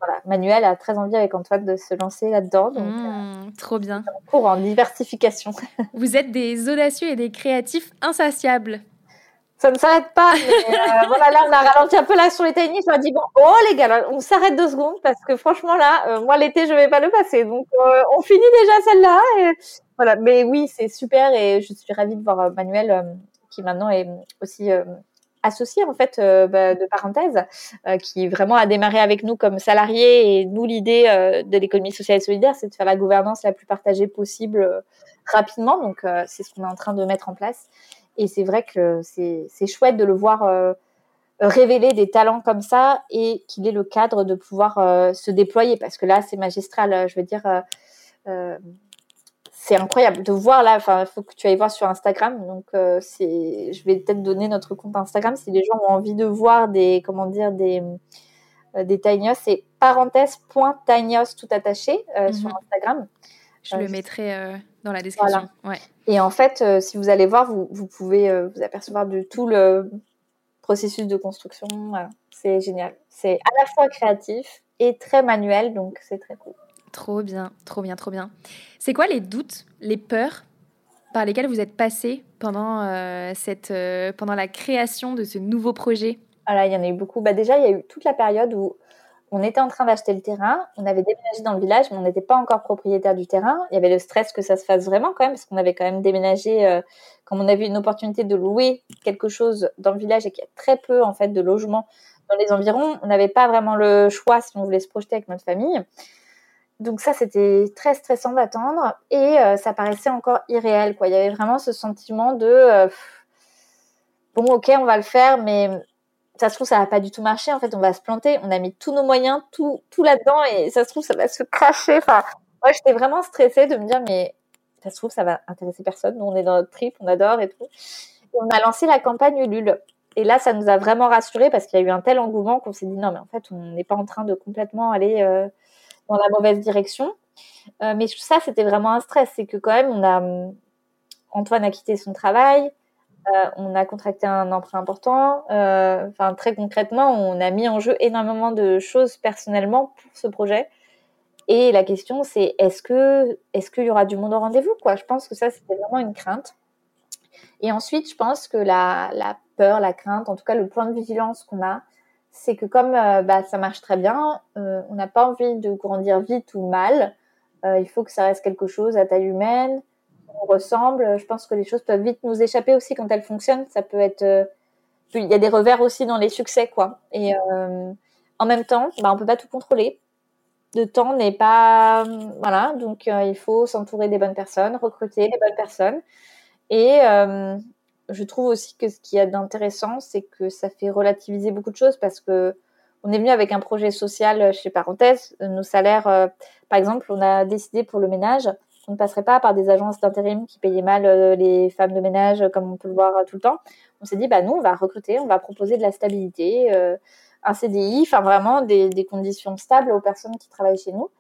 Voilà, Manuel a très envie avec Antoine de se lancer là-dedans. Donc, mmh, trop bien. Pour en diversification. Vous êtes des audacieux et des créatifs insatiables. Ça ne s'arrête pas. Mais, euh, voilà, là, on a ralenti un peu là sur les tiny. On a dit bon, oh les gars, on s'arrête deux secondes parce que franchement là, euh, moi l'été, je vais pas le passer. Donc, euh, on finit déjà celle-là. Et, voilà. Mais oui, c'est super et je suis ravie de voir Manuel qui maintenant est aussi associé en fait euh, bah, de parenthèse, euh, qui vraiment a démarré avec nous comme salarié. Et nous, l'idée euh, de l'économie sociale et solidaire, c'est de faire la gouvernance la plus partagée possible rapidement. Donc, c'est ce qu'on est en train de mettre en place. Et c'est vrai que c'est chouette de le voir révéler des talents comme ça et qu'il ait le cadre de pouvoir se déployer. Parce que là, c'est magistral. Je veux dire, c'est incroyable de voir là. Enfin, il faut que tu ailles voir sur Instagram. Donc, c'est, je vais peut-être donner notre compte Instagram si les gens ont envie de voir des, comment dire, des euh, des Tinios, c'est parenthèse.tinios tout attaché euh, sur mhm. Instagram. Je le euh, mettrai dans la description. Et en fait, si vous allez voir, vous, pouvez vous apercevoir de tout le processus de construction. C'est génial. C'est à la fois créatif et très manuel, donc c'est très cool. Trop bien, trop bien, trop bien. C'est quoi les doutes, les peurs par lesquelles vous êtes passé pendant, cette, pendant la création de ce nouveau projet? Il y en a eu beaucoup. Bah, déjà, il y a eu toute la période où on était en train d'acheter le terrain, on avait déménagé dans le village, mais on n'était pas encore propriétaire du terrain. Il y avait le stress que ça se fasse vraiment quand même, parce qu'on avait quand même déménagé, euh, comme on avait une opportunité de louer quelque chose dans le village et qu'il y a très peu en fait de logements dans les environs, on n'avait pas vraiment le choix si on voulait se projeter avec notre famille. Donc ça, c'était très stressant d'attendre et euh, ça paraissait encore irréel. Quoi. Il y avait vraiment ce sentiment de euh, bon, ok, on va le faire, mais ça se trouve, ça va pas du tout marcher. En fait, on va se planter. On a mis tous nos moyens, tout, tout là-dedans, et ça se trouve, ça va se cracher. Enfin, moi, j'étais vraiment stressée de me dire, mais ça se trouve, ça va intéresser personne. Nous, on est dans notre trip, on adore et tout. Et on a lancé la campagne Ulule. Et là, ça nous a vraiment rassurés parce qu'il y a eu un tel engouement qu'on s'est dit, non, mais en fait, on n'est pas en train de complètement aller euh, dans la mauvaise direction. Euh, mais ça, c'était vraiment un stress. C'est que quand même, a Antoine a quitté son travail. Euh, on a contracté un emprunt important. Euh, enfin, très concrètement, on a mis en jeu énormément de choses personnellement pour ce projet. Et la question, c'est est-ce que est-ce qu'il y aura du monde au rendez-vous quoi? Je pense que ça, c'était vraiment une crainte. Et ensuite, je pense que la, peur, la crainte, en tout cas le point de vigilance qu'on a, c'est que comme euh, bah, ça marche très bien, on n'a pas envie de grandir vite ou mal. il faut que ça reste quelque chose à taille humaine, ressemble. Je pense que les choses peuvent vite nous échapper aussi quand elles fonctionnent. Ça peut être. Euh, il y a des revers aussi dans les succès, quoi. Et euh, en même temps, bah, on peut pas tout contrôler. Le temps n'est pas. Voilà, donc euh, il faut s'entourer des bonnes personnes, recruter les bonnes personnes. Et je trouve aussi que ce qu'il y a d'intéressant, c'est que ça fait relativiser beaucoup de choses parce que on est venu avec un projet social chez Parenthèse. Nos salaires, par exemple, on a décidé pour le ménage on ne passerait pas par des agences d'intérim qui payaient mal euh, les femmes de ménage, comme on peut le voir euh, tout le temps. On s'est dit, bah, nous, on va recruter, on va proposer de la stabilité, euh, un CDI, enfin vraiment des, conditions stables aux personnes qui travaillent chez nous.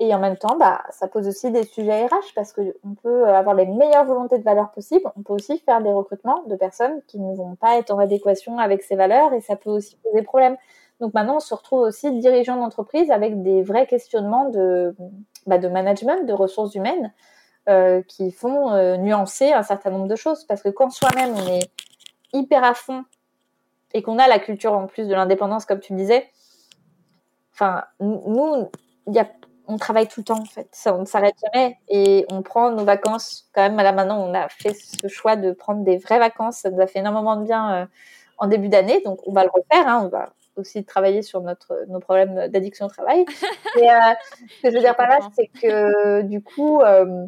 Et en même temps, bah, ça pose aussi des sujets RH parce qu'on peut avoir les meilleures volontés de valeurs possibles. On peut aussi faire des recrutements de personnes qui ne vont pas être en adéquation avec ces valeurs et ça peut aussi poser problème. Donc maintenant, on se retrouve aussi dirigeant d'entreprise avec des vrais questionnements de, bah, de management, de ressources humaines, euh, qui font euh, nuancer un certain nombre de choses. Parce que quand soi-même, on est hyper à fond et qu'on a la culture en plus de l'indépendance, comme tu me disais, enfin, nous, y a, on travaille tout le temps, en fait. Ça, on ne s'arrête jamais et on prend nos vacances. Quand même, là maintenant, on a fait ce choix de prendre des vraies vacances. Ça nous a fait énormément de bien euh, en début d'année, donc on va le refaire. Hein, on va aussi travailler sur notre, nos problèmes d'addiction au travail. Et, euh, ce que je veux dire par là, c'est que du coup, euh,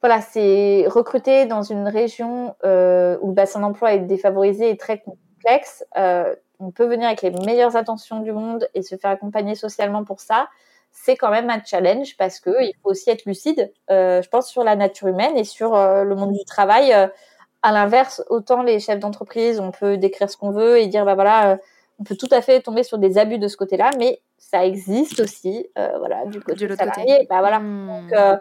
voilà, c'est recruter dans une région où le bassin d'emploi est défavorisé et très complexe. on peut venir avec les meilleures intentions du monde et se faire accompagner socialement pour ça. C'est quand même un challenge parce que il faut aussi être lucide, je pense, sur la nature humaine et sur le monde du travail. à l'inverse, autant les chefs d'entreprise, on peut décrire ce qu'on veut et dire, bah voilà, on peut tout à fait tomber sur des abus de ce côté-là, mais ça existe aussi, euh, voilà, du côté de salarié. Bah, voilà. Hmm. Donc, euh,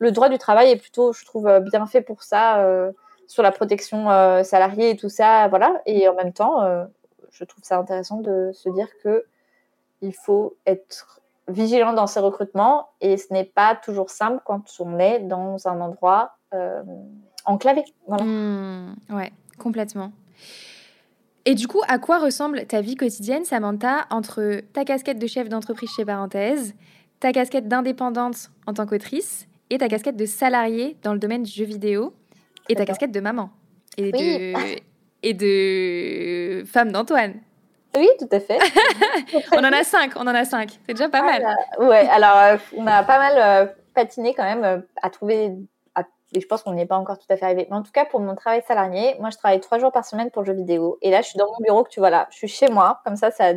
le droit du travail est plutôt, je trouve, euh, bien fait pour ça, sur la protection salariée et tout ça, voilà. Et en même temps, je trouve ça intéressant de se dire que il faut être vigilant dans ses recrutements et ce n'est pas toujours simple quand on est dans un endroit enclavé. Voilà. Hmm, ouais, complètement. Et du coup, à quoi ressemble ta vie quotidienne, Samantha, entre ta casquette de chef d'entreprise chez Parenthèse, ta casquette d'indépendante en tant qu'autrice et ta casquette de salariée dans le domaine du jeu vidéo et ta casquette de maman et, de, et de femme d'Antoine? Oui, tout à fait. on en a cinq, on en a cinq. C'est déjà pas mal. Oui, ouais, alors euh, on a pas mal euh, patiné quand même euh, à trouver et je pense qu'on n'y est pas encore tout à fait arrivé. Mais en tout cas, pour mon travail salarié, moi, je travaille trois jours par semaine pour le jeu vidéo. Et là, je suis dans mon bureau, que tu vois là, je suis chez moi, comme ça, ça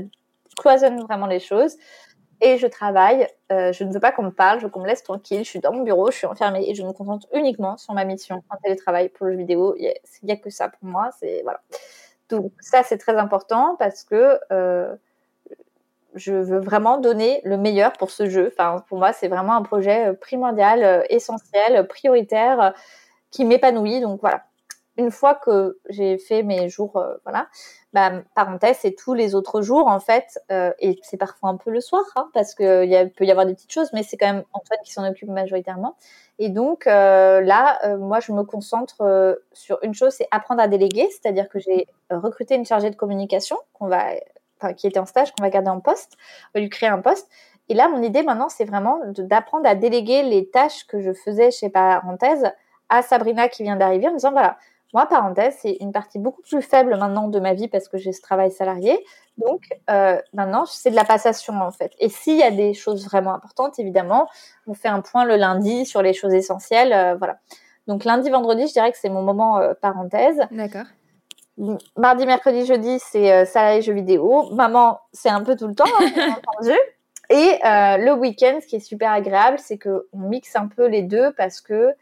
cloisonne vraiment les choses. Et je travaille, euh, je ne veux pas qu'on me parle, je veux qu'on me laisse tranquille, je suis dans mon bureau, je suis enfermée et je me concentre uniquement sur ma mission en télétravail pour le jeu vidéo. Il n'y a, que ça pour moi, c'est voilà. Donc ça, c'est très important parce que euh, je veux vraiment donner le meilleur pour ce jeu. Enfin, pour moi, c'est vraiment un projet euh, primordial, euh, essentiel, prioritaire, qui m'épanouit. Donc voilà. Une fois que j'ai fait mes jours, voilà, bah, parenthèse, c'est tous les autres jours en fait, et c'est parfois un peu le soir, hein, parce qu'il peut y avoir des petites choses, mais c'est quand même Antoine qui s'en occupe majoritairement. Et donc là, moi, je me concentre sur une chose, c'est apprendre à déléguer, c'est-à-dire que j'ai recruté une chargée de communication va qui était en stage, qu'on va garder en poste, on va lui créer un poste. Et là, mon idée maintenant, c'est vraiment d'apprendre à déléguer les tâches que je faisais chez Parenthèse à Sabrina qui vient d'arriver en disant, voilà, moi, parenthèse, c'est une partie beaucoup plus faible maintenant de ma vie parce que j'ai ce travail salarié. Donc, euh, maintenant, c'est de la passation, en fait. Et s'il y a des choses vraiment importantes, évidemment, on fait un point le lundi sur les choses essentielles. Euh, voilà. Donc, lundi, vendredi, je dirais que c'est mon moment euh, parenthèse. D'accord. Mardi, mercredi, jeudi, c'est salarié jeux vidéo. Maman, c'est un peu tout le temps, hein, entendu. Et le week-end, ce qui est super agréable, c'est qu'on mixe un peu les deux parce que,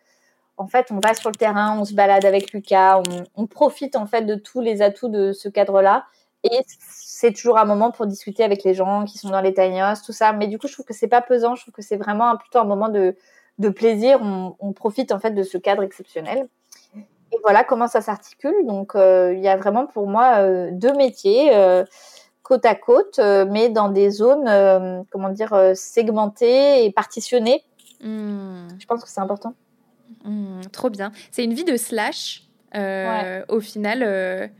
en fait, on va sur le terrain, on se balade avec Lucas, on, profite en fait de tous les atouts de ce cadre-là. Et c'est toujours un moment pour discuter avec les gens qui sont dans les tiny tout ça. Mais du coup, je trouve que c'est pas pesant. Je trouve que c'est vraiment plutôt un moment de, de plaisir. On, on, profite en fait de ce cadre exceptionnel et voilà comment ça s'articule. Donc, euh, il y a vraiment pour moi euh, deux métiers euh, côte à côte, mais dans des zones, comment dire, segmentées et partitionnées. Hmm. Je pense que c'est important. Hmm, trop bien. C'est une vie de slash, au final,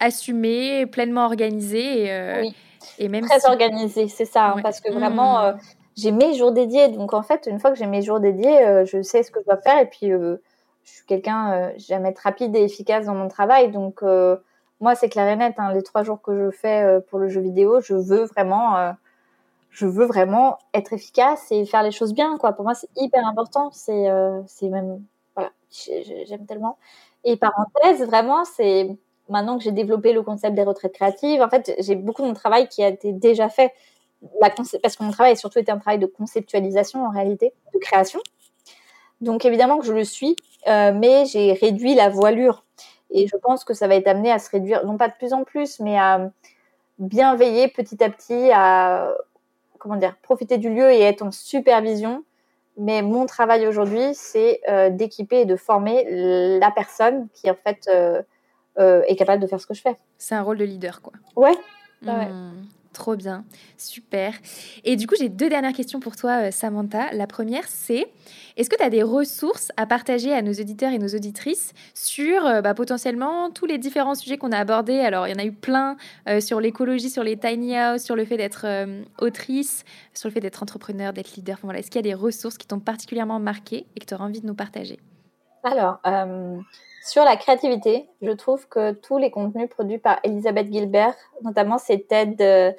assumée, pleinement organisée. Et, oui. et même Très organisée, c'est ça. Hein, parce que vraiment, hmm. j'ai mes jours dédiés. Donc, en fait, une fois que j'ai mes jours dédiés, je sais ce que je dois faire. Et puis, je suis quelqu'un, euh, j'aime être rapide et efficace dans mon travail. Donc, euh, moi, c'est clair et net. Hein, les trois jours que je fais euh, pour le jeu vidéo, je veux vraiment, je veux vraiment être efficace et faire les choses bien. Quoi. Pour moi, c'est hyper important. C'est, même, j'aime tellement. Et parenthèse, vraiment, c'est maintenant que j'ai développé le concept des retraites créatives. En fait, j'ai beaucoup de mon travail qui a été déjà fait. Parce que mon travail a surtout été un travail de conceptualisation en réalité, de création. Donc évidemment que je le suis, euh, mais j'ai réduit la voilure. Et je pense que ça va être amené à se réduire, non pas de plus en plus, mais à bien veiller petit à petit à comment dire, profiter du lieu et être en supervision. Mais mon travail aujourd'hui, c'est euh, d'équiper et de former la personne qui en fait euh, est capable de faire ce que je fais. C'est un rôle de leader, quoi. Ouais. ouais. Trop bien, super. Et du coup, j'ai deux dernières questions pour toi, euh, Samantha. La première, c'est est-ce que tu as des ressources à partager à nos auditeurs et nos auditrices sur euh, bah, potentiellement tous les différents sujets qu'on a abordés? Alors, il y en a eu plein euh, sur l'écologie, sur les tiny house, sur le fait d'être autrice, sur le fait d'être entrepreneur, d'être leader. voilà. Est-ce qu'il y a des ressources qui t'ont particulièrement marqué et que tu auras envie de nous partager? Alors, sur la créativité, je trouve que tous les contenus produits par Elisabeth Gilbert, notamment ses TED, euh,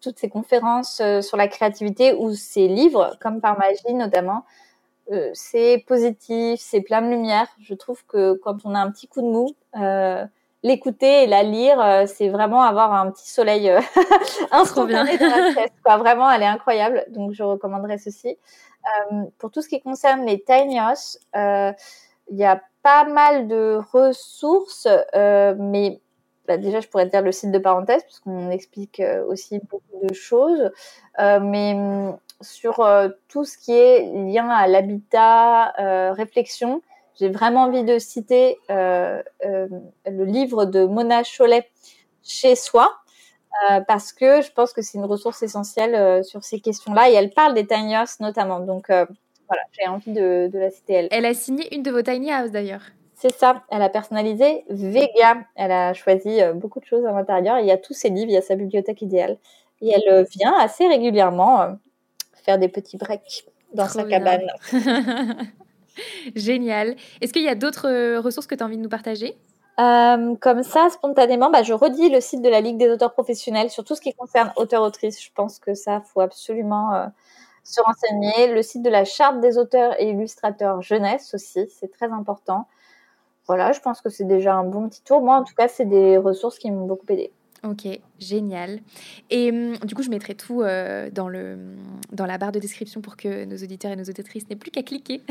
toutes ses conférences euh, sur la créativité ou ses livres, comme par magie notamment, euh, c'est positif, c'est plein de lumière. Je trouve que quand on a un petit coup de mou, l'écouter et la lire, c'est vraiment avoir un petit soleil instantané dans la tête. Vraiment, elle est incroyable. Donc, je recommanderais ceci. pour tout ce qui concerne les tiny il y a pas mal de ressources, euh, mais bah, déjà, je pourrais dire le site de parenthèse, puisqu'on explique euh, aussi beaucoup de choses. Euh, mais mm, sur tout ce qui est lien à l'habitat, réflexion, j'ai vraiment envie de citer le livre de Mona Cholet, Chez soi, parce que je pense que c'est une ressource essentielle sur ces questions-là. Et elle parle des tiny notamment. Donc, voilà, j'ai envie de, la citer elle. Elle a signé une de vos tiny house d'ailleurs. C'est ça, elle a personnalisé Vega. Elle a choisi euh, beaucoup de choses à l'intérieur. Il y a tous ses livres, il y a sa bibliothèque idéale. Et elle euh, vient assez régulièrement euh, faire des petits breaks dans sa cabane. Génial. Est-ce qu'il y a d'autres ressources que tu as envie de nous partager? Comme ça, spontanément, bah, je redis le site de la Ligue des auteurs professionnels sur tout ce qui concerne auteur-autrice. Je pense que ça, faut absolument se renseigner. Le site de la charte des auteurs et illustrateurs jeunesse aussi, c'est très important. Voilà, je pense que c'est déjà un bon petit tour. Moi, en tout cas, c'est des ressources qui m'ont beaucoup aidé. Ok, génial. Et hum, du coup, je mettrai tout euh, dans, le, dans la barre de description pour que nos auditeurs et nos auditrices n'aient plus qu'à cliquer.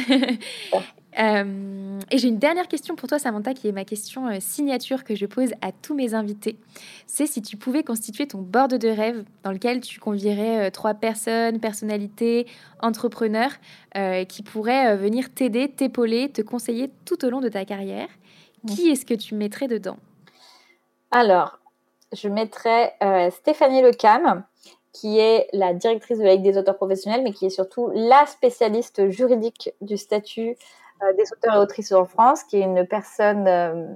Euh, et j'ai une dernière question pour toi, Samantha, qui est ma question euh, signature que je pose à tous mes invités. C'est si tu pouvais constituer ton board de rêve dans lequel tu convierais trois personnes, personnalités, entrepreneurs qui pourraient venir t'aider, t'épauler, te conseiller tout au long de ta carrière. Qui est-ce que tu mettrais dedans? Alors, je mettrais euh, Stéphanie Lecam, qui est la directrice de la Ligue des auteurs professionnels, mais qui est surtout la spécialiste juridique du statut euh, des auteurs et autrices en France, qui est une personne euh,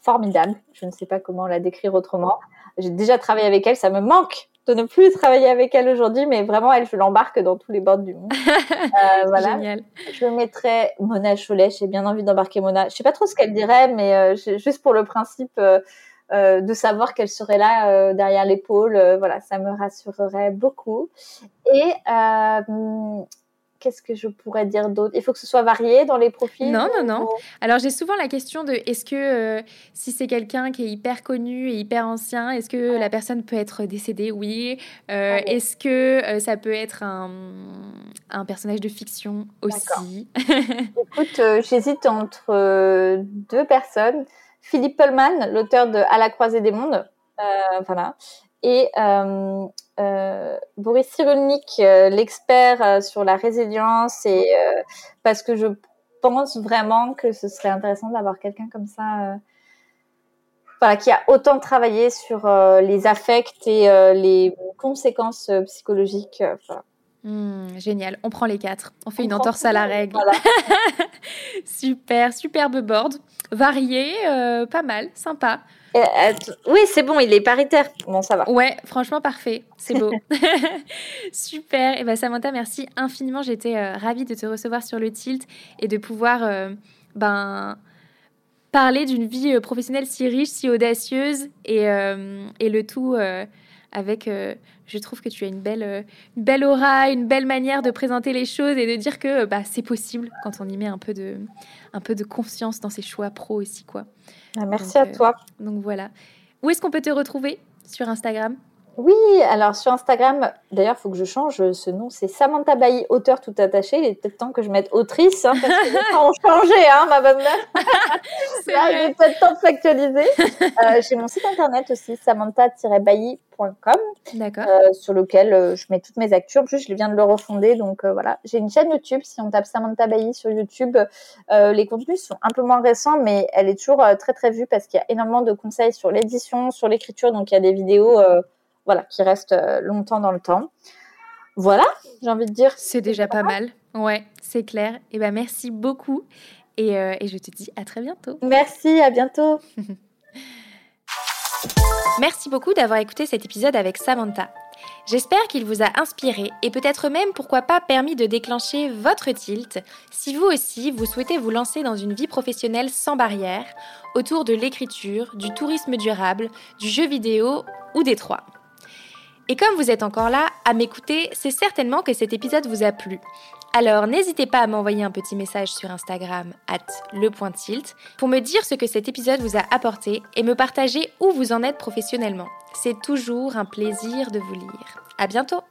formidable. Je ne sais pas comment la décrire autrement. J'ai déjà travaillé avec elle, ça me manque de ne plus travailler avec elle aujourd'hui, mais vraiment, elle, je l'embarque dans tous les bords du monde. voilà. Génial. Je mettrais Mona Cholet, j'ai bien envie d'embarquer Mona. Je sais pas trop ce qu'elle dirait, mais juste pour le principe euh, de savoir qu'elle serait là euh, derrière l'épaule. Euh, voilà, ça me rassurerait beaucoup. Et qu'est-ce que je pourrais dire d'autre? Il faut que ce soit varié dans les profils Non, non, non. Alors j'ai souvent la question de est-ce que si c'est quelqu'un qui est hyper connu et hyper ancien, est-ce que la personne peut être décédée? Oui. Ah est-ce que ça peut être un, un, personnage de fiction aussi? Écoute, j'hésite entre deux personnes. Philippe Pullman, l'auteur de À la croisée des mondes, euh, voilà, et euh, euh, Boris Cyrulnik, l'expert sur la résilience, et parce que je pense vraiment que ce serait intéressant d'avoir quelqu'un comme ça. Voilà, qui a autant travaillé sur les affects et les conséquences psychologiques. Voilà. Hmm, génial, on prend les quatre. On fait une entorse à la règle. Super, superbe board. Varié, euh, pas mal, sympa. Euh, oui, c'est bon, il est paritaire. Bon, ça va. Ouais, franchement, parfait. C'est beau. Super. Et ben Samantha, merci infiniment. J'étais euh, ravie de te recevoir sur le tilt et de pouvoir ben, parler d'une vie professionnelle si riche, si audacieuse et, et le tout avec, euh, je trouve que tu as une belle, euh, une belle aura, une belle manière de présenter les choses et de dire que bah, c'est possible quand on y met un peu de, un peu de confiance dans ses choix pro aussi. Quoi. Ah, merci à euh, toi. Donc voilà. Où est-ce qu'on peut te retrouver? Sur Instagram? Oui, alors sur Instagram, d'ailleurs, il faut que je change ce nom. C'est Samantha Bailly, auteur tout attaché. Il est peut-être temps que je mette autrice, hein, parce que les temps ont changé, hein, ma bonne mère. Là, il est peut-être temps de s'actualiser. Euh, J'ai mon site internet aussi, samantha-bailly.com, euh, sur lequel euh, je mets toutes mes actus. En plus, je viens de le refonder, donc voilà. J'ai une chaîne YouTube. Si on tape Samantha Bailly sur YouTube, les contenus sont un peu moins récents, mais elle est toujours très très vue parce qu'il y a énormément de conseils sur l'édition, sur l'écriture. Donc il y a des vidéos voilà, qui reste euh, longtemps dans le temps. Voilà, j'ai envie de dire. C'est déjà pas mal. Ouais, c'est clair. Et eh ben merci beaucoup. Et, euh, et je te dis à très bientôt. Merci, à bientôt. Merci beaucoup d'avoir écouté cet épisode avec Samantha. J'espère qu'il vous a inspiré et peut-être même pourquoi pas permis de déclencher votre tilt si vous aussi vous souhaitez vous lancer dans une vie professionnelle sans barrière autour de l'écriture, du tourisme durable, du jeu vidéo ou des trois. Et comme vous êtes encore là à m'écouter, c'est certainement que cet épisode vous a plu. Alors n'hésitez pas à m'envoyer un petit message sur Instagram at lepointilt pour me dire ce que cet épisode vous a apporté et me partager où vous en êtes professionnellement. C'est toujours un plaisir de vous lire. À bientôt!